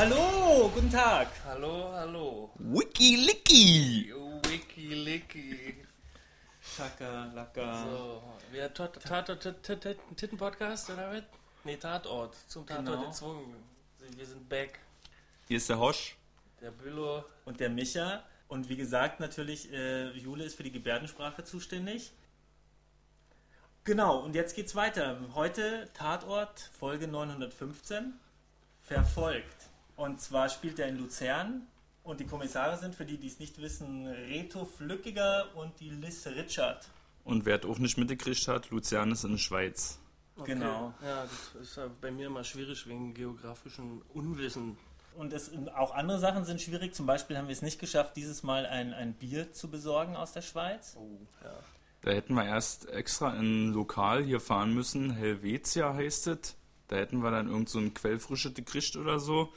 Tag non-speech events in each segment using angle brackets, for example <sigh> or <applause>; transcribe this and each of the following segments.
Hallo, guten Tag. Hallo, hallo. Wiki-Licky. Wiki-Licky. Schakalaka. So, wir Tatort-Titten-Podcast, oder was? Nee, Tatort. Zum Tatort Genau. gezwungen. Wir sind back. Hier ist der Hosch. Der Bülow. Und der Micha. Und wie gesagt, natürlich, äh, Jule ist für die Gebärdensprache zuständig. Genau, und jetzt geht's weiter. Heute Tatort, Folge 915. Verfolgt. Und zwar spielt er in Luzern. Und die Kommissare sind, für die, die es nicht wissen, Reto Flückiger und die Liz Richard. Und wer es auch nicht mitgekriegt hat, Luzern ist in der Schweiz. Okay. Genau. Ja, das ist ja bei mir immer schwierig wegen geografischem Unwissen. Und es, auch andere Sachen sind schwierig. Zum Beispiel haben wir es nicht geschafft, dieses Mal ein, ein Bier zu besorgen aus der Schweiz. Oh, ja. Da hätten wir erst extra in ein Lokal hier fahren müssen. Helvetia heißt es. Da hätten wir dann irgend so ein Quellfrische gekriegt oder so.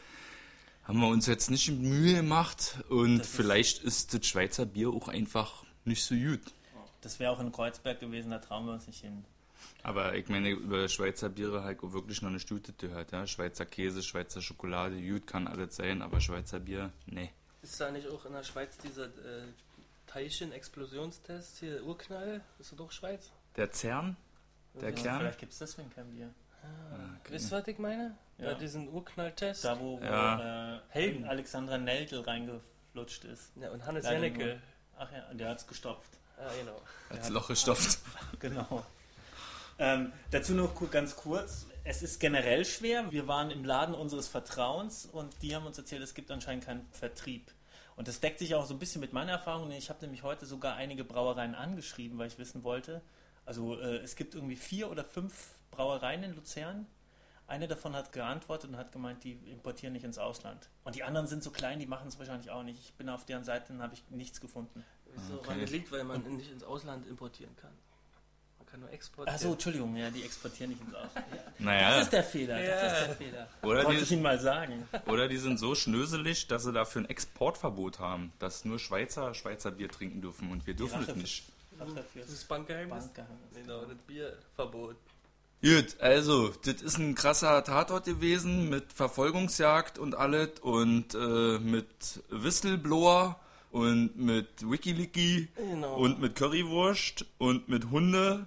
Haben wir uns jetzt nicht Mühe gemacht. Und Das ist- vielleicht ist das Schweizer Bier auch einfach nicht so gut. Das wäre auch in Kreuzberg gewesen, da trauen wir uns nicht hin. Aber ich meine, über Schweizer Biere halt auch wirklich noch eine Stute gehört. Ja? Schweizer Käse, Schweizer Schokolade, gut kann alles sein, aber Schweizer Bier, nee. Ist da nicht auch in der Schweiz dieser äh, Teilchen-Explosionstest hier, Urknall? Ist das doch Schweiz? Der Zern? Der Ja, Kern? Vielleicht gibt es deswegen kein Bier. okay. Wisst ihr, was ich meine? Ja, Ja. diesen Urknall-Test. Da, wo, wo Ja. äh, Helden. Alexandra Neldl reingeflutscht ist. Ja, und Hannes Leider Jennecke. Ach ja, der hat es gestopft. Ja, genau. Als Loch gestopft. <laughs> Genau. Ähm, dazu noch ganz kurz. Es ist generell schwer. Wir waren im Laden unseres Vertrauens und die haben uns erzählt, es gibt anscheinend keinen Vertrieb. Und das deckt sich auch so ein bisschen mit meiner Erfahrung. Ich habe nämlich heute sogar einige Brauereien angeschrieben, weil ich wissen wollte. Also äh, es gibt irgendwie vier oder fünf Brauereien in Luzern. Eine davon hat geantwortet und hat gemeint, die importieren nicht ins Ausland. Und die anderen sind so klein, die machen es wahrscheinlich auch nicht. Ich bin auf deren Seite und habe ich nichts gefunden. Wieso? Okay. Woran das liegt, weil man nicht ins Ausland importieren kann. Man kann nur exportieren. Achso, Entschuldigung, ja, die exportieren nicht ins Ausland. Das Naja, ist der Fehler, das Ja. ist der Fehler. oder Wollte ich die, Ihnen mal sagen. oder die sind so schnöselig, dass sie dafür ein Exportverbot haben, dass nur Schweizer Schweizer Bier trinken dürfen und wir dürfen das nicht. Das ist ist Bankgeheimnis? Bankgeheimnis. Genau, das Bierverbot. Gut, also, das ist ein krasser Tatort gewesen mit Verfolgungsjagd und alles und äh, mit Whistleblower und mit Wikiliki Genau. und mit Currywurst und mit Hunde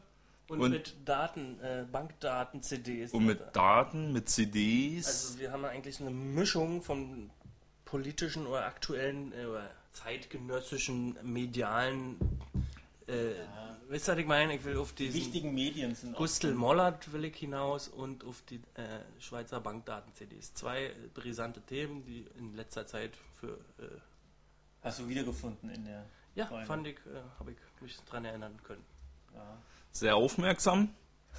Und, und- mit Daten, äh, Bankdaten-CDs. und mit Daten, mit CDs. Also wir haben eigentlich eine Mischung von politischen oder aktuellen äh, oder zeitgenössischen medialen äh, wisst ihr, was ich meine? Ich will auf Die diesen wichtigen Medien sind Gustl Mollert will ich hinaus und auf die äh, Schweizer Bankdaten-CDs. Zwei brisante Themen, die in letzter Zeit für äh, Hast du wiedergefunden in der. ja, Freunde. fand ich, äh, habe ich mich dran erinnern können. Ja. Sehr aufmerksam.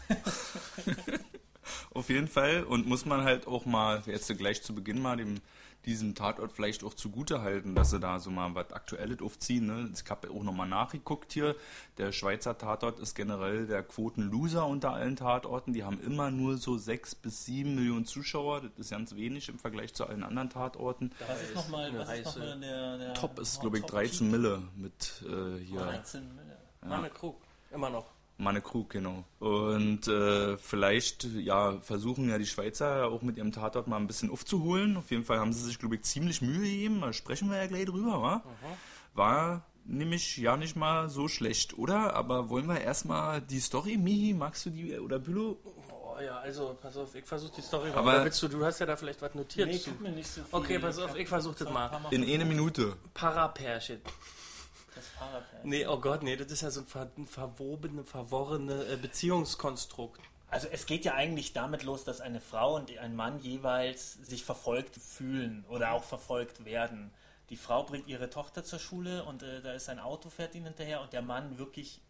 <laughs> Auf jeden Fall. Und muss man halt auch mal, jetzt gleich zu Beginn mal dem, diesem Tatort vielleicht auch zugute halten, dass sie da so mal was Aktuelles aufziehen. Ne? Ich habe auch nochmal nachgeguckt hier. Der Schweizer Tatort ist generell der Quotenloser unter allen Tatorten. Die haben immer nur so sechs bis sieben Millionen Zuschauer. Das ist ganz wenig im Vergleich zu allen anderen Tatorten. Was ist nochmal eine was ist noch mal der, der. Top ist, glaube ich, Top 13 Mille mit äh, hier. 13 Mille. Manne Krug, immer noch. Meine Krug, genau. Und äh, vielleicht, ja, versuchen ja die Schweizer auch mit ihrem Tatort mal ein bisschen aufzuholen. Auf jeden Fall haben sie sich, glaube ich, ziemlich Mühe gegeben. Da sprechen wir ja gleich drüber, wa? War nämlich ja nicht mal so schlecht, oder? Aber wollen wir erstmal die Story, Mihi, magst du die, oder Bülow? Oh ja, also pass auf, ich versuche die Story Aber- Oder willst du, du hast ja da vielleicht was notiert Nee, ich hab mir nicht so viel. Okay, pass auf, ich versuch das mal. Mal In eine Minute. Parapärchen. Das Fahrradpad. Nee, oh Gott, nee, das ist ja so ein, ver ein verwobene, verworrene äh, Beziehungskonstrukt. Also es geht ja eigentlich damit los, dass eine Frau und ein Mann jeweils sich verfolgt fühlen oder auch verfolgt werden. Die Frau bringt ihre Tochter zur Schule und äh, da ist ein Auto, fährt ihnen hinterher und der Mann wirklich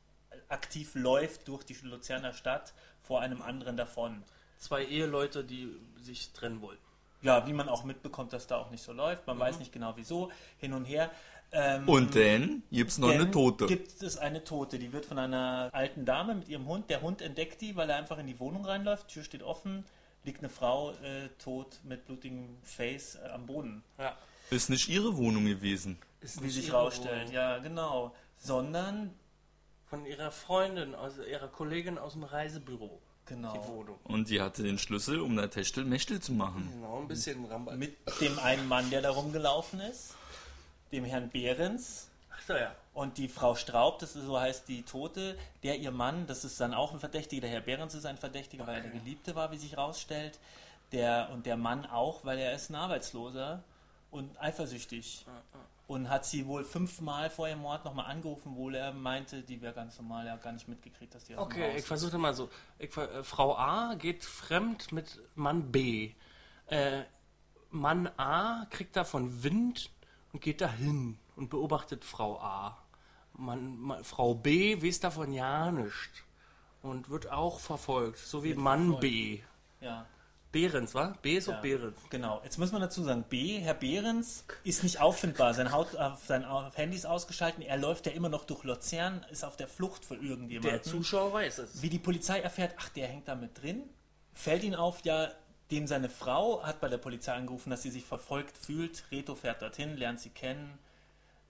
aktiv läuft durch die Luzerner Stadt vor einem anderen davon. Zwei Eheleute, die sich trennen wollen. Ja, wie man auch mitbekommt, dass da auch nicht so läuft. Man weiß nicht genau wieso, hin und her. Ähm, Und dann gibt's noch eine Tote. Gibt es eine Tote, die wird von einer alten Dame mit ihrem Hund. Der Hund entdeckt die, weil er einfach in die Wohnung reinläuft. Tür steht offen, liegt eine Frau äh, tot mit blutigem Face äh, am Boden. Ja. Ist nicht ihre Wohnung gewesen. Ist Wie sich rausstellt, Wohnung. ja, genau. Sondern Von ihrer Freundin, aus ihrer Kollegin aus dem Reisebüro. Genau. die Wohnung. Und die hatte den Schlüssel, um da Techtel-Mechtel zu machen. Genau, ein bisschen Rambal. Mit dem einen Mann, der da rumgelaufen ist, dem Herrn Behrens. Ach so, ja. Und die Frau Straub, das ist, so heißt die Tote, der ihr Mann, das ist dann auch ein Verdächtiger, der Herr Behrens ist ein Verdächtiger, weil er der Geliebte war, wie sich rausstellt. Der, und der Mann auch, weil er ist ein Arbeitsloser und eifersüchtig. Und hat sie wohl fünfmal vor ihrem Mord nochmal angerufen, wohl er meinte, die wäre ganz normal, er hat gar nicht mitgekriegt, dass die aus Okay, ich versuche mal so. Ich, äh, Frau A geht fremd mit Mann B. Äh, Mann A kriegt davon Wind und geht dahin und beobachtet Frau A. Mann, Ma- Frau B weiß davon ja nichts und wird auch verfolgt, so wie Wird Mann verfolgt. B. Ja. Behrens, wa? B ist Ja. auch Behrens. Genau, jetzt muss man dazu sagen, B, Herr Behrens, ist nicht auffindbar. Sein, Haut, äh, sein Handy ist ausgeschaltet. Er läuft ja immer noch durch Luzern, ist auf der Flucht vor irgendjemandem. Der Zuschauer weiß es. Wie die Polizei erfährt, ach, der hängt da mit drin, fällt ihn auf, ja, dem seine Frau hat bei der Polizei angerufen, dass sie sich verfolgt fühlt. Reto fährt dorthin, lernt sie kennen,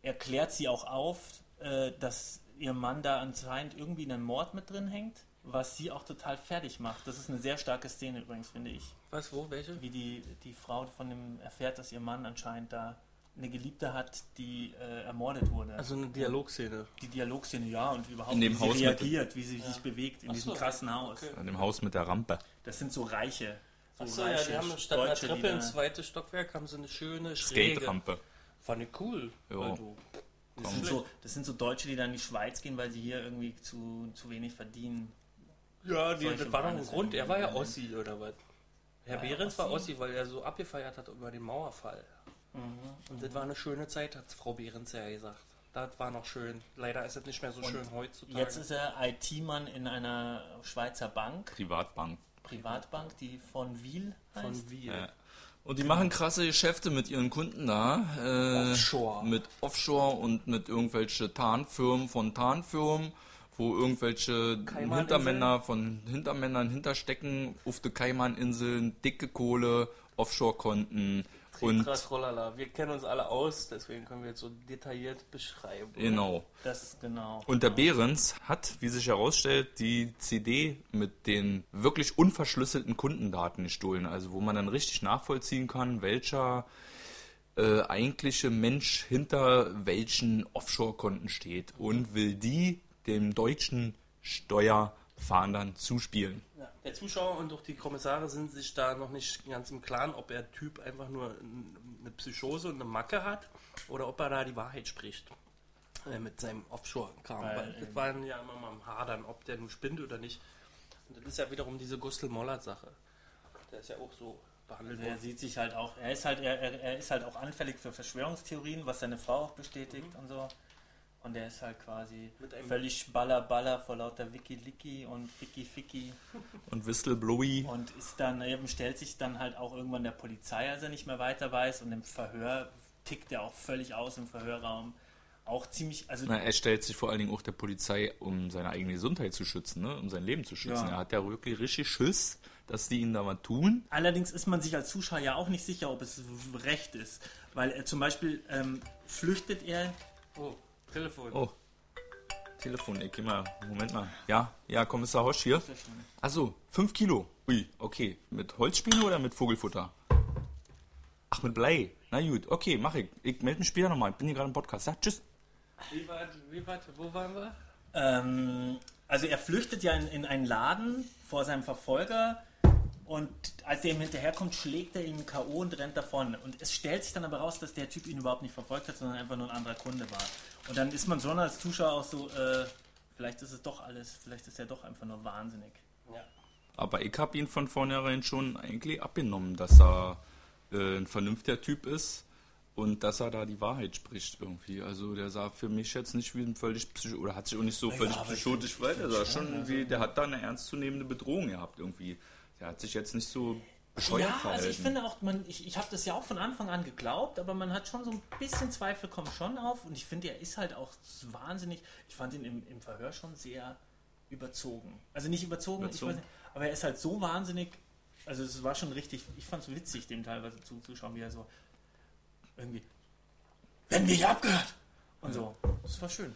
erklärt sie auch auf, äh, dass ihr Mann da anscheinend irgendwie in einem Mord mit drin hängt, was sie auch total fertig macht. Das ist eine sehr starke Szene übrigens, finde ich Was, wo, welche? wie die, die Frau von dem erfährt, dass ihr Mann anscheinend da eine Geliebte hat, die äh, ermordet wurde. Also eine Dialogszene. die Dialogszene, ja, und überhaupt, In dem wie Haus sie reagiert, wie sie sich bewegt in Ach diesem so, krassen Haus. okay. An dem Haus mit der Rampe. Das sind so Reiche. So Achso, ja, die haben statt einer Treppe im da- zweiten Stockwerk haben sie eine schöne Schräge. Skate-Rampe. Fand ich cool. Ja. Das sind, so, das sind so Deutsche, die dann in die Schweiz gehen, weil sie hier irgendwie zu, zu wenig verdienen. Ja, die, das war doch ein Grund. Er war ja. Ossi oder was? Herr War er Behrens war Ossi? Ossi, weil er so abgefeiert hat über den Mauerfall. Und das war eine schöne Zeit, hat Frau Behrens ja gesagt. Das war noch schön. Leider ist es nicht mehr so schön heutzutage. Jetzt ist er IT-Mann in einer Schweizer Bank, Privatbank. Privatbank, die von Wiel heißt. von wir. Ja. Und die machen krasse Geschäfte mit ihren Kunden da. Äh, Offshore. Mit Offshore und mit irgendwelche Tarnfirmen von Tarnfirmen, wo irgendwelche? Hintermänner von Hintermännern hinterstecken, auf der Kaimaninseln, dicke Kohle, Offshore-Konten und Tras, trolala. Wir kennen uns alle aus, deswegen können wir jetzt so detailliert beschreiben. genau. Das, genau. Und der Behrens hat, wie sich herausstellt, die CD mit den wirklich unverschlüsselten Kundendaten gestohlen. Also wo man dann richtig nachvollziehen kann, welcher äh, eigentliche Mensch hinter welchen Offshore-Konten steht und will die dem deutschen Steuerfahndern zuspielen. Der Zuschauer und auch die Kommissare sind sich da noch nicht ganz im Klaren, ob der Typ einfach nur eine Psychose und eine Macke hat oder ob er da die Wahrheit spricht. Äh, mit seinem Offshore-Kram. Weil, Weil das waren ja immer mal am Hadern, ob der nun spinnt oder nicht. Und das ist ja wiederum diese Gustl-Mollert-Sache. Der ist ja auch so behandelt Also er worden. sieht sich halt auch, er ist halt, er, er, er ist halt auch anfällig für Verschwörungstheorien, was seine Frau auch bestätigt und so. Und er ist halt quasi Mit einem- völlig baller baller vor lauter Wiki-Licky und Ficky-Ficky Und Whistleblowy. und ist dann eben, stellt sich dann halt auch irgendwann der Polizei, als er nicht mehr weiter weiß und im Verhör tickt er auch völlig aus im Verhörraum. Auch ziemlich, also Na, er stellt sich vor allen Dingen auch der Polizei, um seine eigene Gesundheit zu schützen, ne? um sein Leben zu schützen. Ja. Er hat ja wirklich richtig Schiss, dass die ihn da mal tun. Allerdings ist man sich als Zuschauer ja auch nicht sicher, ob es recht ist. Weil er zum Beispiel ähm, flüchtet er Oh, Telefon. Oh, Telefon, ich geh mal, Moment mal. Ja, ja, Kommissar Hosch hier. Achso, 5 Kilo. Ui, okay. Mit Holzspäne oder mit Vogelfutter? Ach, mit Blei. Na gut, okay, mach ich. Ich melde mich später nochmal. Ich bin hier gerade im Podcast. Ja, tschüss. Wie war, wie war, wo waren wir? Ähm, also er flüchtet ja in, in einen Laden vor seinem Verfolger und als der ihm hinterherkommt, schlägt er ihn K.O. und rennt davon. Und es stellt sich dann aber raus, dass der Typ ihn überhaupt nicht verfolgt hat, sondern einfach nur ein anderer Kunde war. Und dann ist man schon als Zuschauer auch so, äh, vielleicht ist es doch alles, vielleicht ist er doch einfach nur wahnsinnig. Ja. Aber ich habe ihn von vornherein schon eigentlich abgenommen, dass er äh, ein vernünftiger Typ ist und dass er da die Wahrheit spricht irgendwie. Also der sah für mich jetzt nicht wie ein völlig psycho oder hat sich auch nicht so völlig aber ich psychotisch find- weil ich er find sah schon, schon wie, der hat da eine ernstzunehmende Bedrohung gehabt irgendwie. Der hat sich jetzt nicht so bescheuert Ja, verhalten. also ich finde auch, man, ich, ich habe das ja auch von Anfang an geglaubt, aber man hat schon so ein bisschen Zweifel kommen schon auf und ich finde, er ist halt auch wahnsinnig, ich fand ihn im, im Verhör schon sehr überzogen. Also nicht überzogen, Überzogen? Nicht, aber er ist halt so wahnsinnig, also es war schon richtig, ich fand es witzig, dem teilweise zuzuschauen, wie er so irgendwie, werden wir hier abgehört? Und so, das war schön.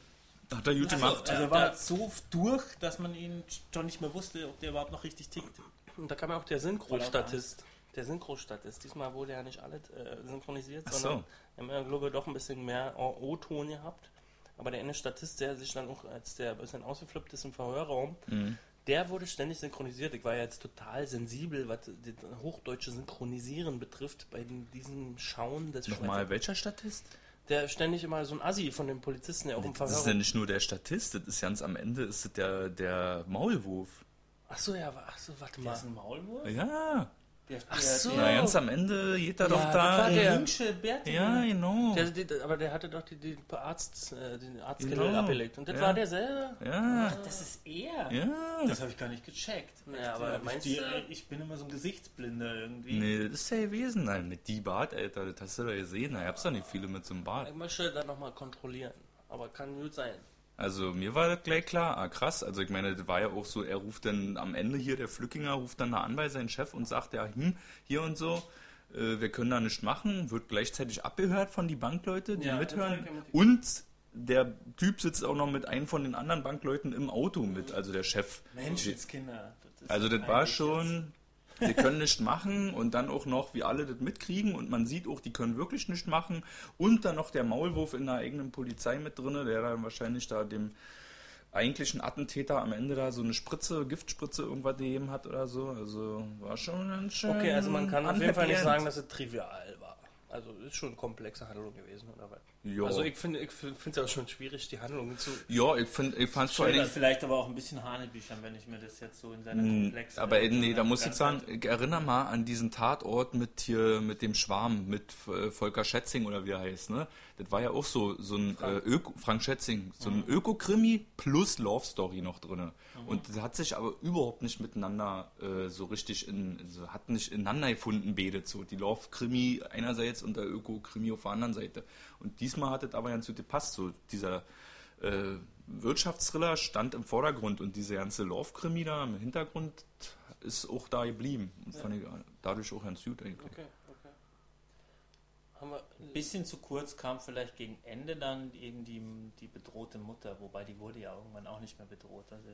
Hat er gut gemacht. Also er war so durch, dass man ihn schon nicht mehr wusste, ob der überhaupt noch richtig tickt. Und da kam ja auch der Synchrostatist. Der Synchrostatist. Diesmal wurde ja nicht alles äh, synchronisiert, Ach so. sondern wir haben ja, glaube ich, doch ein bisschen mehr O-Ton gehabt. Aber der eine Statist, der sich dann auch, als der ein bisschen ausgeflippt ist im Verhörraum, Mhm. der wurde ständig synchronisiert. Ich war ja jetzt total sensibel, was das hochdeutsche Synchronisieren betrifft, bei den- diesem Schauen des Nochmal, welcher Statist? Der ständig immer so ein Assi von dem Polizisten, der auch im Das ist ja nicht nur der Statist, das ist ganz am Ende ist das der, der Maulwurf. Achso, ja, ach so, warte Der mal. ist ein Maulwurf? Ja, Der, Ach der, so. na, ganz am Ende geht er Ja, doch da. war der- der jüngsche Bärtige. Ja, genau. Der, der, aber der hatte doch die, die Arzt, äh, den Arztkittel Genau. abgelegt. Und das Ja. war derselbe? Ja, Das ist er. ja. Das habe ich gar nicht gecheckt. Ja, aber meinst ich, du- ich bin immer so ein Gesichtsblinder irgendwie. Nee, das ist ja gewesen. Nein, mit die Bart, Alter, das hast du doch gesehen. Da gab's doch nicht viele mit so einem Bart. Ich möchte da nochmal kontrollieren. Aber kann gut sein. Also mir war das gleich klar, ah krass, also ich meine, das war ja auch so, er ruft dann am Ende hier, der Flückinger ruft dann da an bei seinem Chef und sagt, ja, hm, hier und so, äh, wir können da nichts machen, wird gleichzeitig abgehört von die Bankleute, die Ja, mithören. Und der Typ sitzt auch noch mit einem von den anderen Bankleuten im Auto mit, also der Chef. Menschenskinder. Das Also das war schon, wir können nichts machen und dann auch noch, wie alle das mitkriegen und man sieht auch, die können wirklich nichts machen und dann noch der Maulwurf in der eigenen Polizei mit drinne, der dann wahrscheinlich da dem eigentlichen Attentäter am Ende da so eine Spritze, Giftspritze irgendwas gegeben hat oder so. Also war schon ganz schön. Okay, also man kann auf jeden Fall nicht sagen, dass es trivial war. Also ist schon eine komplexe Handlung gewesen, oder was? Ja. Also ich finde ich finde es auch schon schwierig, die Handlungen zu. Ja, ich finde, ich fand Dingen vielleicht aber auch ein bisschen Hanebüchern, wenn ich mir das jetzt so in seiner Mm, Komplex. Aber äh, nee, da muss ich sagen, ich erinnere mal an diesen Tatort mit hier, mit dem Schwarm, mit äh, Volker Schätzing oder wie er heißt, ne? Das war ja auch so, so ein Frank, äh, Öko, Frank Schätzing, so ein Öko-Krimi plus Love Story noch drinne. Und das hat sich aber überhaupt nicht miteinander äh, so richtig in, so, hat nicht ineinander gefunden, bedet so. Die Love-Krimi einerseits und der Öko-Krimi auf der anderen Seite. Und diesmal hat es aber ganz gut gepasst, so dieser äh, Wirtschaftsthriller stand im Vordergrund und diese ganze Love-Krimi da im Hintergrund ist auch da geblieben. Und fand ich dadurch auch ganz gut eigentlich. Okay. Haben wir. Ein bisschen zu kurz kam vielleicht gegen Ende dann eben die, die bedrohte Mutter, wobei die wurde ja irgendwann auch nicht mehr bedroht. Also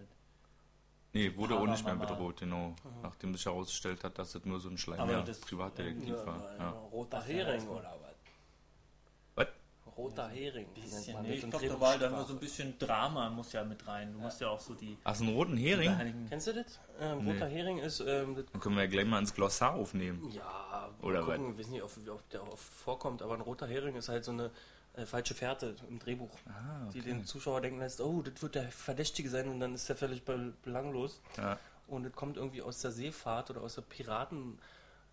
Nee, wurde auch nicht mehr bedroht, genau. Nachdem sich herausgestellt hat, dass es nur so ein das- Privatdetektiv Ja, war. Ja. Roter Hering oder was? Was? Roter Hering. bisschen, nee, das ich glaube, da war da immer Drehbuchsprache. so ein bisschen Drama muss ja mit rein. Du musst ja auch so die Ach, so einen roten Hering? Kennst du das? Ähm, Nee. Roter Hering ist. Ähm, das Dann können wir ja gleich mal ins Glossar aufnehmen. Ja, Oder gucken, ich weiß nicht, ob, ob der oft vorkommt, aber ein roter Hering ist halt so eine äh, falsche Fährte im Drehbuch, Ah, die okay. den Zuschauer denken lässt, oh, das wird der Verdächtige sein und dann ist der völlig be belanglos. Ja. Und es kommt irgendwie aus der Seefahrt oder aus der Piraten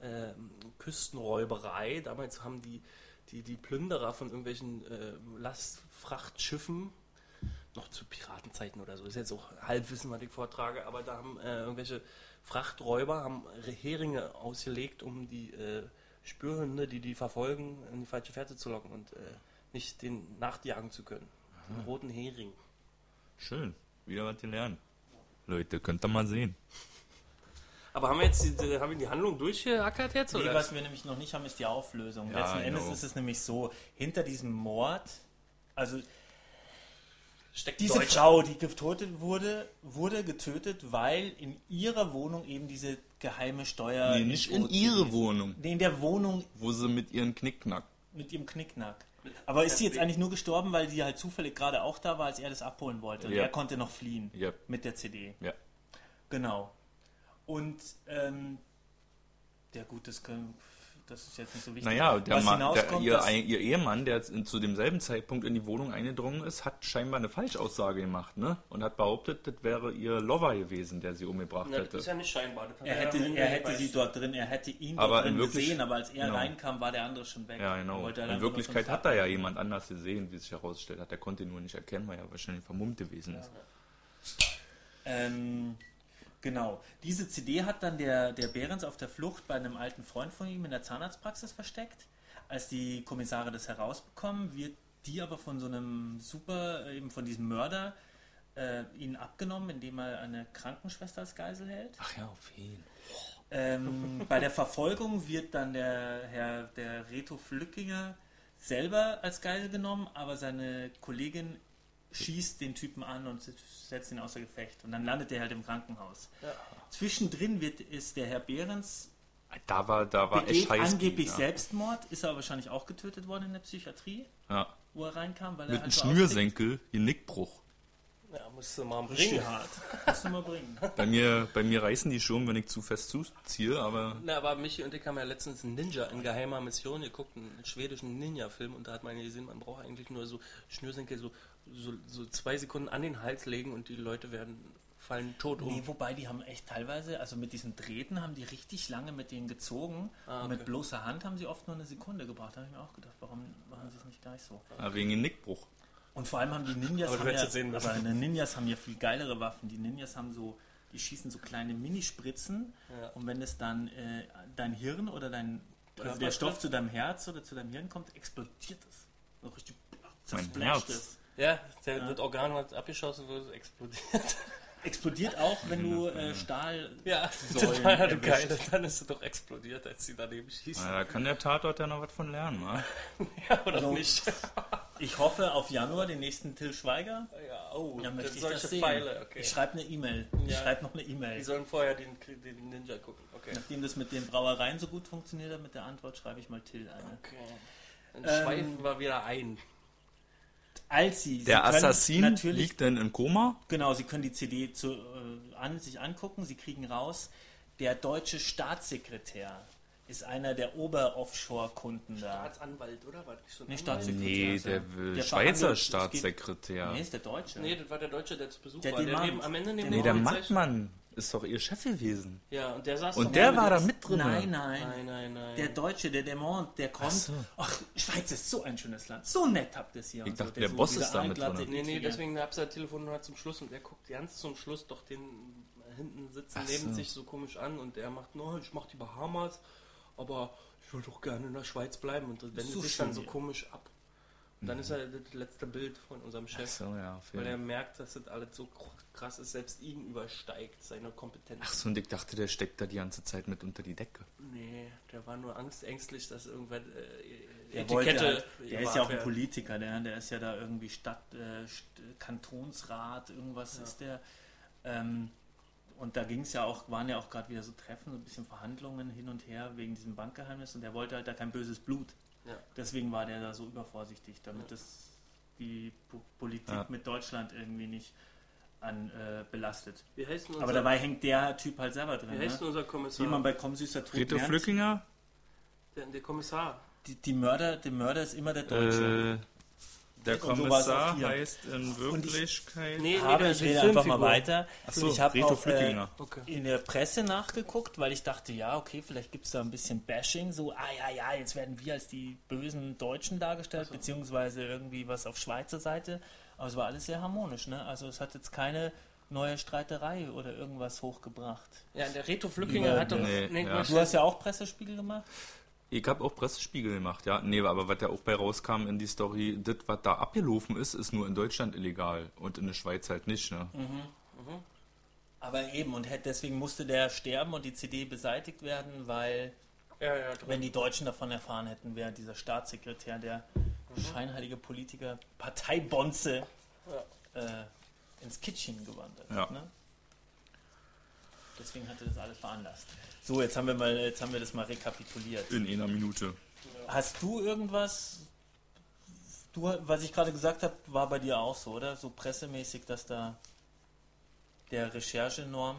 äh, Küstenräuberei. Damals haben die, die, die Plünderer von irgendwelchen äh, Lastfrachtschiffen noch zu Piratenzeiten oder so. Ist jetzt auch Halbwissen, was ich vortrage, aber da haben äh, irgendwelche Frachträuber haben Heringe ausgelegt, um die äh, Spürhunde, die die verfolgen, in die falsche Fährte zu locken und äh, nicht den nachjagen zu können. Den roten Hering. Schön. Wieder was gelernt. Leute, könnt ihr mal sehen. Aber haben wir jetzt die, haben wir die Handlung durchgeackert jetzt? Nee, Oder? was wir nämlich noch nicht haben, ist die Auflösung. Ja, Letzten Endes ist es nämlich so, hinter diesem Mord, also Steckt diese Deutscher. Frau, die getötet wurde, wurde getötet, weil in ihrer Wohnung eben diese geheime Steuer... Nee, nicht in ihre Wohnung, Nee, in der Wohnung wo sie mit ihren Knickknack. mit ihrem Knickknack. Aber ist sie jetzt eigentlich nur gestorben, weil sie halt zufällig gerade auch da war, als er das abholen wollte? Und Ja. er konnte noch fliehen Ja. mit der CD. Ja. Genau. Und, ähm, ja gut, das, können, das ist jetzt nicht so wichtig. Naja, der Was Mann, der, hinauskommt, ihr, ihr Ehemann, der zu demselben Zeitpunkt in die Wohnung eingedrungen ist, hat scheinbar eine Falschaussage gemacht, ne? Und hat behauptet, das wäre ihr Lover gewesen, der sie umgebracht Na, das hätte. ist ja nicht scheinbar. das Er ja hätte, er hätte sie dort drin, er hätte ihn Aber dort in drin wirklich- gesehen, aber als er genau. reinkam, war der andere schon weg. Ja, genau. In Wirklichkeit hat er ja jemand anders gesehen, wie es sich herausgestellt hat. Der konnte ihn nur nicht erkennen, weil er wahrscheinlich vermummt gewesen ist. Ähm, genau. Diese CD hat dann der, der Behrens auf der Flucht bei einem alten Freund von ihm in der Zahnarztpraxis versteckt. Als die Kommissare das herausbekommen, wird die aber von so einem Super, eben von diesem Mörder, äh, ihnen abgenommen, indem er eine Krankenschwester als Geisel hält. Ach ja, auf jeden Ähm, <laughs> bei der Verfolgung wird dann der Herr, der Reto Flückinger selber als Geisel genommen, aber seine Kollegin schießt den Typen an und setzt ihn außer Gefecht. Und dann landet er halt im Krankenhaus. Ja. Zwischendrin wird, ist der Herr Behrens Da war, da war echt heiß. angeblich ja. Selbstmord, ist aber wahrscheinlich auch getötet worden in der Psychiatrie, Ja. wo er reinkam, weil Mit er einem also Schnürsenkel, hier Nickbruch. Ja, musst du mal austickt. Richtig bringen. hart. Musst du mal bringen. <laughs> Bei mir, bei mir reißen die schon, wenn ich zu fest zuziehe, aber Na, aber Michi und ich haben ja letztens einen Ninja in geheimer Mission geguckt, einen schwedischen Ninja-Film, und da hat man ja gesehen, man braucht eigentlich nur so Schnürsenkel so, so, so zwei Sekunden an den Hals legen und die Leute werden fallen tot um. Nee, wobei die haben echt teilweise, also mit diesen Drähten haben die richtig lange mit denen gezogen. Ah, Und mit okay. bloßer Hand haben sie oft nur eine Sekunde gebraucht. Da habe ich mir auch gedacht, warum machen sie es nicht gleich so? äh, wegen dem Nickbruch. Und vor allem haben die Ninjas, Aber haben ja, sehen aber die Ninjas haben ja viel geilere Waffen. Die Ninjas haben so, die schießen so kleine Minispritzen Ja. und wenn es dann äh, dein Hirn oder dein, also Körper der Stoff trifft? zu deinem Herz oder zu deinem Hirn kommt, explodiert es. So richtig Herz. es. Ja, der, das Organ hat abgeschossen, wo es explodiert. Explodiert auch, wenn du äh, Stahl. Ja, <laughs> das erwischt. Geile. Dann ist es doch explodiert, als sie daneben schießen. Na, da kann der Tatort ja noch was von lernen, wa? <laughs> Ja, oder Also- nicht? <laughs> Ich hoffe auf Januar den nächsten Till Schweiger. Ja, oh, Dann möchte ich solche das sehen. Pfeile, okay. Ich schreibe eine E-Mail. Ich Ja. schreibe noch eine Die E-Mail. sollen vorher den, den Ninja gucken. Okay. Nachdem das mit den Brauereien so gut funktioniert hat, mit der Antwort schreibe ich mal Till eine. okay. Dann Ähm, schweifen wir wieder ein. Als sie, sie Der können Assassin natürlich liegt dann im Koma. Genau, Sie können die CD zu, äh, an, sich angucken, Sie kriegen raus, der deutsche Staatssekretär ist einer der Ober-Offshore-Kunden da. Staatsanwalt, oder? War das schon Nee? Staatssekretär. Nee, er. der will Der Schweizer Staatssekretär. Nee, ist der Deutsche. Nee, das war der Deutsche, der zu Besuch Der war. Der am Ende neben Nee, Nee, der Mattmann ist doch ihr Chef gewesen. Ja, und der saß Und der war da mit- drin. Nein, nein. Nein, nein, nein. Der Deutsche, der Dämon, der kommt. Ach so. Ach, Schweiz ist so ein schönes Land. So nett habt ihr es hier. Ich und so. dachte, der so Boss ist da mit drin. Nee, nee, deswegen hab's er Telefonat zum Schluss und der guckt ganz zum Schluss doch den hinten sitzen Ach neben so. sich so komisch an und der macht, no, ich mach die Bahamas, aber ich will doch gerne in der Schweiz bleiben und das wendet so sich dann so komisch ab. Und dann ist er das letzte Bild von unserem Chef, Ach so, ja. auf weil er merkt, dass das alles so krass ist, selbst ihn übersteigt, seine Kompetenz. Ach so, und ich dachte, der steckt da die ganze Zeit mit unter die Decke. Nee, der war nur angstängstlich, dass irgendwann äh, Der, wollte halt, der ist ja auch ein. Politiker, der, der ist ja da irgendwie Stadt, äh, Kantonsrat, irgendwas ist der. Ähm, und da ging es ja auch, waren ja auch gerade wieder so Treffen, so ein bisschen Verhandlungen hin und her wegen diesem Bankgeheimnis und der wollte halt da kein böses Blut. Ja. Deswegen war der da so übervorsichtig, damit das die Po- Politik Ja. mit Deutschland irgendwie nicht an, äh, belastet. Wie heißt denn unser, Aber dabei hängt der Typ halt selber drin. wie heißt denn Ne? unser Kommissar? Wie man bei Komm Süßer Tod lernt, Flückinger? der, der Kommissar. die, die Mörder, der Mörder ist immer der Deutsche. Äh, der so Kommissar heißt in Wirklichkeit. Nee, aber der ich rede einfach mal weiter. Ach so, ich habe Reto auch äh. Okay. in der Presse nachgeguckt, weil ich dachte, ja, okay, vielleicht gibt es da ein bisschen Bashing, so, ah ja, ja, jetzt werden wir als die bösen Deutschen dargestellt, beziehungsweise irgendwie was auf Schweizer Seite. Aber es war alles sehr harmonisch, ne? Also es hat jetzt keine neue Streiterei oder irgendwas hochgebracht. Ja, der Reto Flückinger Nee, hat doch. nee, nee, ja. Du hast ja auch Pressespiegel gemacht? Ich habe auch Pressespiegel gemacht, ja. Nee, aber was ja auch bei rauskam in die Story, das, was da abgelaufen ist, ist nur in Deutschland illegal und in der Schweiz halt nicht, ne? Aber eben, und hätte- deswegen musste der sterben und die CD beseitigt werden, weil ja, ja, wenn die Deutschen davon erfahren hätten, wäre dieser Staatssekretär, der scheinheilige Politiker, Parteibonze, äh, ins Kitchen gewandert. Ja. Ne? Deswegen hatte das alles veranlasst. So, jetzt haben wir mal, jetzt haben wir das mal rekapituliert. In einer Minute. Hast du irgendwas? Du, was ich gerade gesagt habe, war bei dir auch so, oder? So pressemäßig, dass da der Recherchenorm,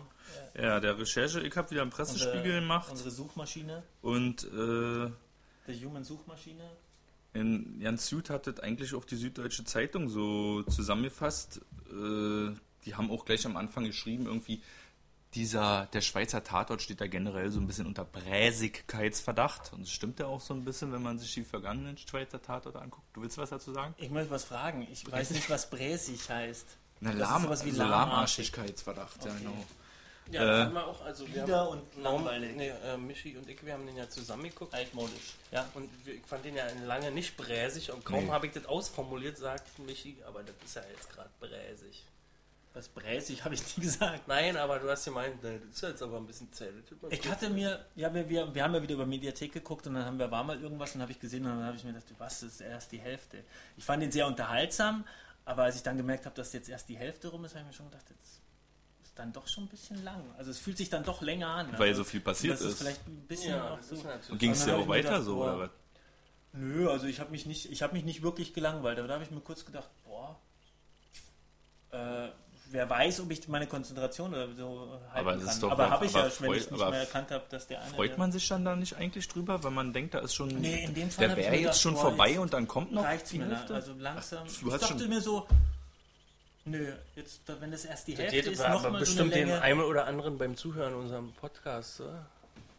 Ja, der Recherche, ich habe wieder einen Pressespiegel unsere, gemacht unsere Suchmaschine, und äh, der Human Suchmaschine, in Jan Süd hat das eigentlich auch die Süddeutsche Zeitung so zusammengefasst. Äh, die haben auch gleich am Anfang geschrieben, irgendwie, dieser, der Schweizer Tatort steht da generell so ein bisschen unter Bräsigkeitsverdacht. Und das stimmt ja auch so ein bisschen, wenn man sich die vergangenen Schweizer Tatorte anguckt. Du willst was dazu sagen? Ich möchte was fragen. Ich weiß nicht, was Bräsig heißt. Na, Das ist Lahm, sowas wie also lahmarschig. Lahmarschigkeitsverdacht, ja Okay. genau. Ja, Äh, das hatten wir auch. Also, wir Bieder haben, und langweilig. Nee, äh, Michi und ich, wir haben den ja zusammen geguckt. Altmodisch. Ja. Und wir- ich fand den ja lange nicht bräsig und kaum Nee. habe ich das ausformuliert, sagt Michi, aber das ist ja jetzt gerade bräsig. Was Bräsig <laughs> habe ich nie gesagt. Nein, aber du hast gemeint, das ist jetzt aber ein bisschen zäh. Ich hatte mir, ja, wir, wir, wir haben ja wieder über Mediathek geguckt und dann haben wir, war mal irgendwas und habe ich gesehen und dann habe ich mir gedacht, was, das ist erst die Hälfte. Ich fand ihn sehr unterhaltsam, Aber als ich dann gemerkt habe, dass jetzt erst die Hälfte rum ist, habe ich mir schon gedacht, jetzt ist dann doch schon ein bisschen lang. Also es fühlt sich dann doch länger an. Weil also, so viel passiert ist. vielleicht ein bisschen Ja, so. Und ging es dann auch weiter gedacht, so, boah, oder was? Nö, also ich habe mich nicht, ich habe mich nicht wirklich gelangweilt, aber da habe ich mir kurz gedacht, boah, äh, wer weiß, ob ich meine Konzentration oder so halten Aber das kann. ist doch- aber habe ich ja, wenn ich nicht mehr erkannt habe, dass der eine. Freut man sich dann da nicht eigentlich drüber, weil man denkt, da ist schon. Nee, in dem Fall der wäre jetzt schon boah, vorbei jetzt und dann kommt noch reicht's die mir. Hälfte. Also langsam. Ach, du ich hast dachte schon- mir so, nö, jetzt, wenn das erst die Das Hälfte geht ist, aber nochmal so bestimmt eine den einen oder anderen beim Zuhören unserem Podcast. Oder?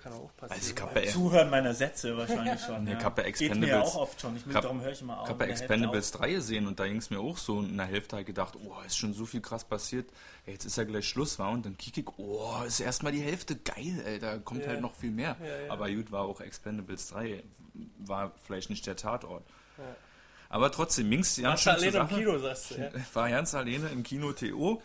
Kann auch passieren. Also ich habe ja, Zuhören meiner Sätze wahrscheinlich schon. Ja. ich hab ja Geht mir Expendables- auch oft schon. Ich will, darum höre ich immer auf. ich habe Expendables 3 gesehen und da ging es mir auch so in der Hälfte halt gedacht, oh, ist schon so viel krass passiert. Ey, jetzt ist ja gleich Schluss, war und dann kick ich, oh, ist erstmal die Hälfte geil, ey, da kommt Ja. halt noch viel mehr. Ja. Aber gut, war auch Expendables 3, war vielleicht nicht der Tatort. Aber trotzdem, Minx, ganz schön alleine im. Kino, sagst du, ja? <laughs> war ganz alleine im Kino TO.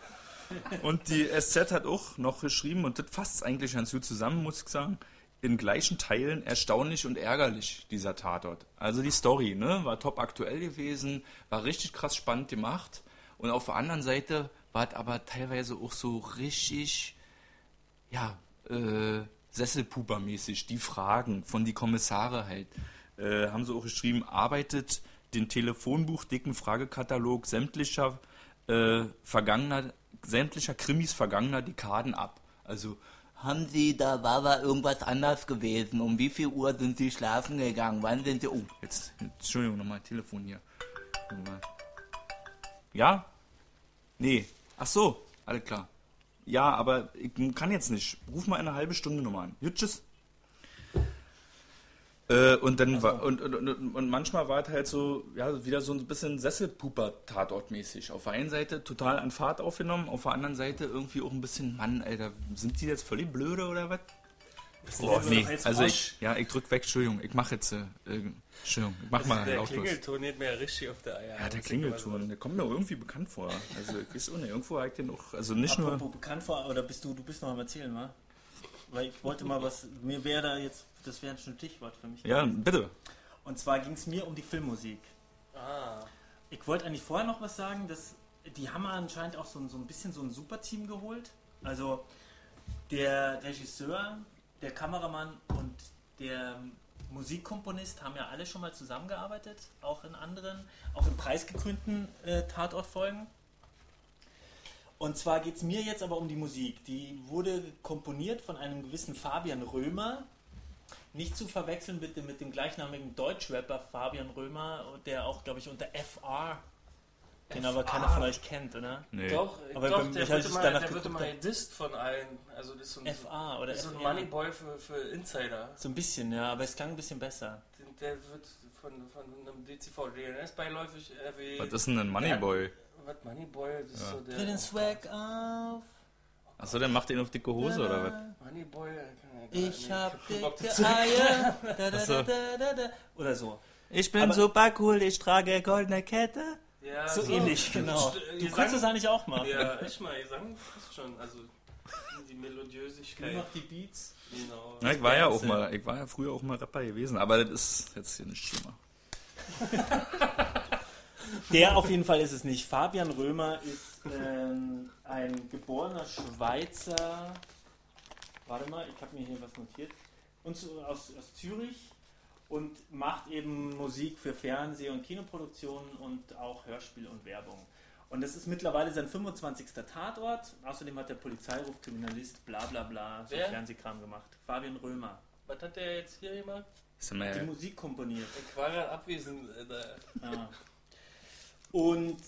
Und die SZ hat auch noch geschrieben, und das fasst eigentlich ganz gut zusammen, muss ich sagen, in gleichen Teilen erstaunlich und ärgerlich, dieser Tatort. Also die Story, ne, war top aktuell gewesen, war richtig krass spannend gemacht. Und auf der anderen Seite war es aber teilweise auch so richtig, ja, äh, Sesselpuper-mäßig, die Fragen von die Kommissare halt. Äh, haben sie auch geschrieben, arbeitet den telefonbuchdicken Fragekatalog sämtlicher äh, vergangener, sämtlicher Krimis vergangener Dekaden ab. Also, haben Sie, da war aber irgendwas anders gewesen. Um wie viel Uhr sind Sie schlafen gegangen? Wann sind Sie. Oh, jetzt, Entschuldigung, nochmal Telefon hier. Ja? Nee. Ach so, alles klar. Ja, aber ich kann jetzt nicht. Ruf mal in einer halben Stunde nochmal an. Gut, tschüss. Äh, und dann war, und, und, und, und manchmal war es halt so, ja, wieder so ein bisschen Sesselpuper-Tatort-mäßig. Auf der einen Seite total an Fahrt aufgenommen, auf der anderen Seite irgendwie auch ein bisschen, Mann, Alter, sind die jetzt völlig blöde oder was? Oh, nee, also ich, ja, ich drück weg, Entschuldigung, ich mach jetzt, äh, Entschuldigung, ich mach mal Der lautlos. Klingelton geht mir ja richtig auf der Eier. Ja, der Klingelton, der kommt mir irgendwie bekannt vor. Also, ich weiß auch nicht, irgendwo habe ich den auch, also nicht nur, Apropos bekannt vor, oder bist du, du bist noch am Erzählen, wa? Weil ich wollte mal was, mir wäre da jetzt, das wäre ein Stichwort für mich. ja, bitte. Und zwar ging es mir um die Filmmusik. Ah, Ich wollte eigentlich vorher noch was sagen, dass die haben anscheinend auch so, ein- so ein bisschen so ein Superteam geholt. Also der Regisseur, der Kameramann und der Musikkomponist haben ja alle schon mal zusammengearbeitet, auch in anderen, auch in preisgekrönten äh, Tatortfolgen. Und zwar geht es mir jetzt aber um die Musik. Die wurde komponiert von einem gewissen Fabian Römer. Nicht zu verwechseln mit dem, mit dem gleichnamigen Deutschrapper Fabian Römer, der auch, glaube ich, unter FR, den aber keiner von euch kennt, oder? Nee. doch, Aber doch der, ich wird danach der wird immer gedisst von allen. Also das ist so ein, FA oder das ist so ein. Moneyboy für, für Insider. So ein bisschen, ja, aber es klang ein bisschen besser. Der wird von, von einem DCV DNS beiläufig erwähnt. Was ist denn ein Moneyboy? Was Moneyboy? Das ist so der. Dreh den Swag auf. Achso, der macht den auf dicke Hose oder was? Moneyboy. Ich hab dicke. Eier. Da, da, so. da, da, da. Oder so. Ich bin Aber- super cool, ich trage goldene Kette. Ja, So ähnlich, genau. Du Gesang- kannst es eigentlich auch machen. Ja, ich mal, Gesang ist schon, also die Du Melodiösigkeit. machst die Beats. Genau. Ja, ich war ja auch mal, ich war ja früher auch mal Rapper gewesen, aber das ist jetzt hier nicht schlimmer. <laughs> Der auf jeden Fall ist es nicht. Fabian Römer ist ähm, ein geborener Schweizer. Warte mal, ich habe mir hier was notiert. Und so aus, aus Zürich und macht eben Musik für Fernseh- und Kinoproduktionen und auch Hörspiel und Werbung. Und das ist mittlerweile sein 25. Tatort. Außerdem hat der Polizeiruf Kriminalist bla bla bla so Wer? Fernsehkram gemacht. Fabian Römer. Was hat der jetzt hier gemacht? Die Musik komponiert. Ich war gerade abwesend. Äh, da. Ja. Und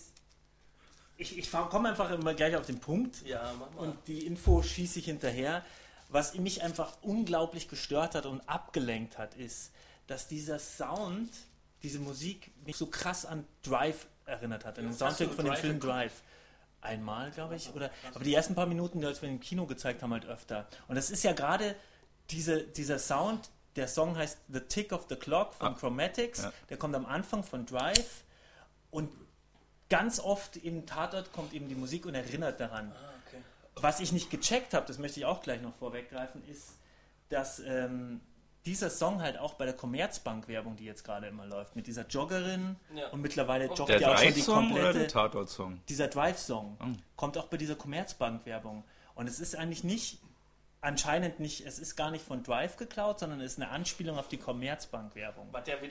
ich, ich komme einfach immer gleich auf den Punkt Ja, mach mal. und die Info schieße ich hinterher. Was mich einfach unglaublich gestört hat und abgelenkt hat, ist, dass dieser Sound, diese Musik mich so krass an Drive erinnert hat, an den Hast du Soundtrack von dem Film? Drive. Einmal, glaube ich, oder aber die ersten paar Minuten, als wir im Kino gezeigt haben, halt öfter. Und das ist ja gerade diese, dieser Sound, der Song heißt The Tick of the Clock von Ah. Chromatics, Ja. der kommt am Anfang von Drive und ganz oft im Tatort kommt eben die Musik und erinnert daran. ah, okay. Was ich nicht gecheckt habe, das möchte ich auch gleich noch vorweggreifen, ist, dass ähm, dieser Song halt auch bei der Commerzbank-Werbung, die jetzt gerade immer läuft, mit dieser Joggerin Ja. und mittlerweile joggt Der ja auch schon die Drive-Song oder der komplette, Tatort-Song? dieser Drive-Song, Oh. kommt auch bei dieser Commerzbank-Werbung. Und es ist eigentlich nicht, anscheinend nicht, es ist gar nicht von Drive geklaut, sondern es ist eine Anspielung auf die Commerzbank-Werbung.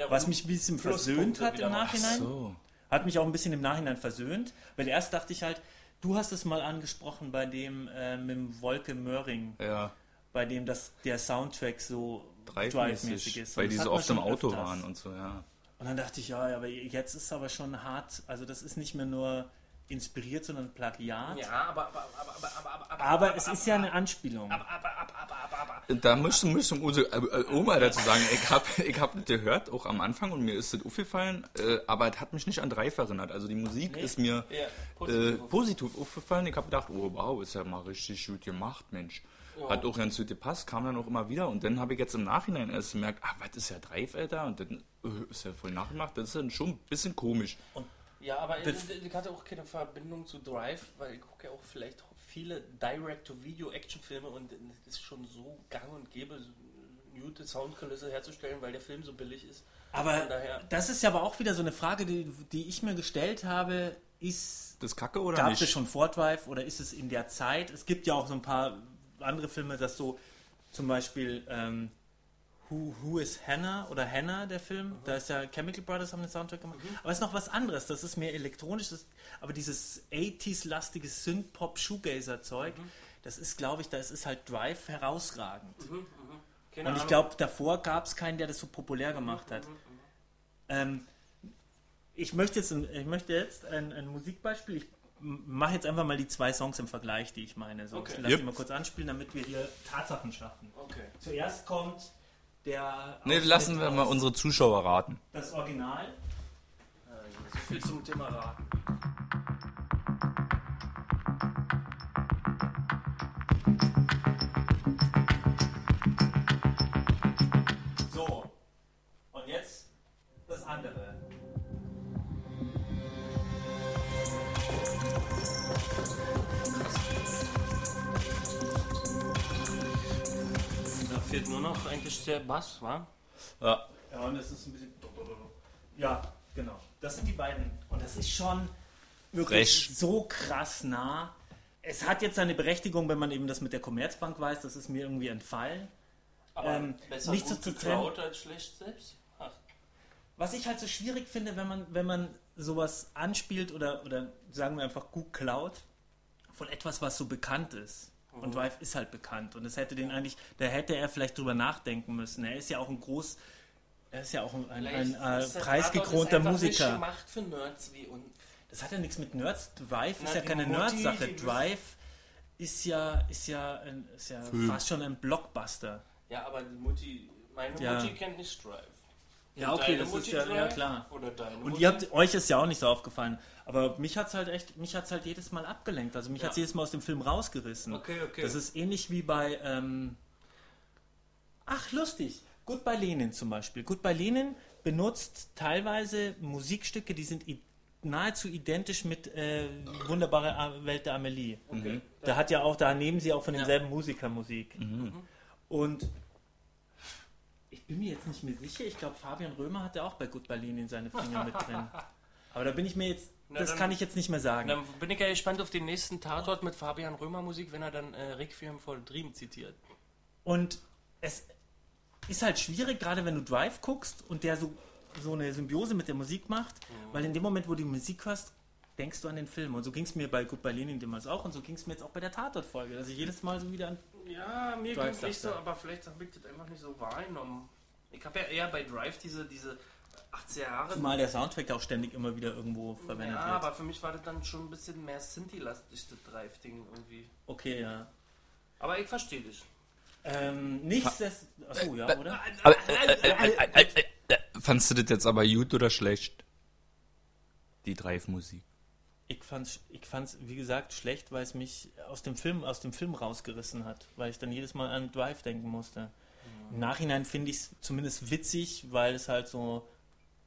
Was mich ein bisschen versöhnt hat im. Nachhinein. So. Hat mich auch ein bisschen im Nachhinein versöhnt, weil erst dachte ich halt, du hast es mal angesprochen bei dem äh, mit dem Wolke Möhring, Ja, bei dem das, der Soundtrack so Drive-mäßig. Ist. Weil die so oft im Auto öfters. waren und so, ja. Und dann dachte ich, ja, ja, aber jetzt ist aber schon hart, also das ist nicht mehr nur inspiriert, sondern Plagiat. Ja, aber, aber, aber, aber, aber, aber, Aber es ist ja eine Anspielung. aber, aber, aber, aber, aber, aber. Da müsste, müsste unsere äh, Oma dazu sagen, ich habe ich hab das gehört, auch am Anfang, und mir ist das aufgefallen, äh, aber es hat mich nicht an Drive erinnert. Also die Musik ist mir Ja, äh, positiv. positiv aufgefallen. Ich habe gedacht, oh wow, ist ja mal richtig gut gemacht, Mensch. Hat auch ganz gut gepasst, kam dann auch immer wieder. Und dann habe ich jetzt im Nachhinein erst gemerkt, ah, was ist ja Drive, Alter? Und dann äh, ist ja voll nachgemacht. Das ist dann schon ein bisschen komisch. Ja, aber ich, Das- ich hatte auch keine Verbindung zu Drive, weil ich gucke ja auch vielleicht viele Direct-to-Video-Action-Filme und es ist schon so gang und gäbe, gute Soundkulisse herzustellen, weil der Film so billig ist. Aber das ist ja aber auch wieder so eine Frage, die, die ich mir gestellt habe, ist Das Kacke oder Gab nicht? es schon vor Drive oder ist es in der Zeit? Es gibt ja auch so ein paar andere Filme, dass so zum Beispiel ähm, Who, Who is Hannah oder Hannah, der Film, da ist ja Chemical Brothers haben den Soundtrack gemacht. Aber es ist noch was anderes, das ist mehr elektronisch, das, aber dieses 80s-lastige Synth-Pop-Shoegazer-Zeug, das ist, glaube ich, da ist halt Drive herausragend. Keine Und ich glaube, davor gab es keinen, der das so populär gemacht hat. Ähm, ich möchte jetzt ein, ich möchte jetzt ein, ein Musikbeispiel. Ich mache jetzt einfach mal die zwei Songs im Vergleich, die ich meine. So, Okay. Ich lasse Yep. die mal kurz anspielen, damit wir hier Tatsachen schaffen. Okay. Zuerst kommt der. Ausschnitt lassen wir mal unsere Zuschauer raten. Das Original. Also, so viel zum Thema Raten. Fehlt nur noch eigentlich der Bass, wa? Ja. Ja, und das ist ein bisschen. Ja, genau. Das sind die beiden. Und das ist schon wirklich Frech. so krass nah. Es hat jetzt seine Berechtigung, wenn man eben das mit der Commerzbank weiß, das ist mir irgendwie entfallen. Aber Ähm, besser nicht gut so zu geklaut als schlecht selbst. Ach, Was ich halt so schwierig finde, wenn man, wenn man sowas anspielt oder, oder sagen wir einfach gut klaut von etwas, was so bekannt ist. Und Drive ist halt bekannt. Und es hätte den eigentlich, da hätte er vielleicht drüber nachdenken müssen. Er ist ja auch ein groß, er ist ja auch ein, ein, ein vielleicht äh, preisgekronter Musiker. gemacht für Nerds wie uns. Das hat ja nichts mit Nerds. Drive Na, ist ja keine die- Drive ist ja, ist ja, ein, ist ja fast schon ein Blockbuster. Ja, aber die Mutti, meine Ja. Mutti kennt nicht Drive. Ja, okay, das ist Mutti ja, ja Drive? klar. Und ihr habt, euch ist ja auch nicht so aufgefallen. Aber mich hat es halt echt, mich hat's halt jedes Mal abgelenkt. Also mich Ja. hat es jedes Mal aus dem Film rausgerissen. Okay, okay. Das ist ähnlich wie bei, ähm, ach lustig, Goodbye Lenin zum Beispiel. Goodbye Lenin benutzt teilweise Musikstücke, die sind nahezu identisch mit äh, Wunderbare Welt der Amelie. okay. Da hat ja auch, da nehmen sie auch von Ja. denselben Musiker Musik. Und ich bin mir jetzt nicht mehr sicher, ich glaube Fabian Römer hat ja auch bei Goodbye Lenin seine Finger mit drin. Aber da bin ich mir jetzt, Na, das dann- kann ich jetzt nicht mehr sagen. Dann bin ich ja gespannt auf den nächsten Tatort mit Fabian Römer Musik, wenn er dann äh, Requiem for Dream zitiert. Und es ist halt schwierig, gerade wenn du Drive guckst und der so, so eine Symbiose mit der Musik macht, weil in dem Moment, wo du die Musik hörst, denkst du an den Film. Und so ging es mir bei Goodbye Lenin damals auch und so ging es mir jetzt auch bei der Tatort-Folge, dass ich jedes Mal so wieder an. Ja, mir Drive ging's nicht so, er. aber vielleicht habe ich das einfach nicht so wahrgenommen. Ich habe ja eher bei Drive diese, diese 80er Jahre. Zumal der Soundtrack auch ständig immer wieder irgendwo verwendet ja, wird. aber für mich war das dann schon ein bisschen mehr Synthi-lastig, das Drive-Ding irgendwie. Okay, ja. Aber ich verstehe dich. Ähm, nichtsdest... Achso, ja, oder? Aber, äh, äh, äh, äh, äh, äh, fandst du das jetzt aber gut oder schlecht? Die Drive-Musik. Ich fand's, ich fand's, wie gesagt, schlecht, weil es mich aus dem Film, aus dem Film rausgerissen hat, weil ich dann jedes Mal an Drive denken musste. Im Nachhinein finde ich es zumindest witzig, weil es halt so,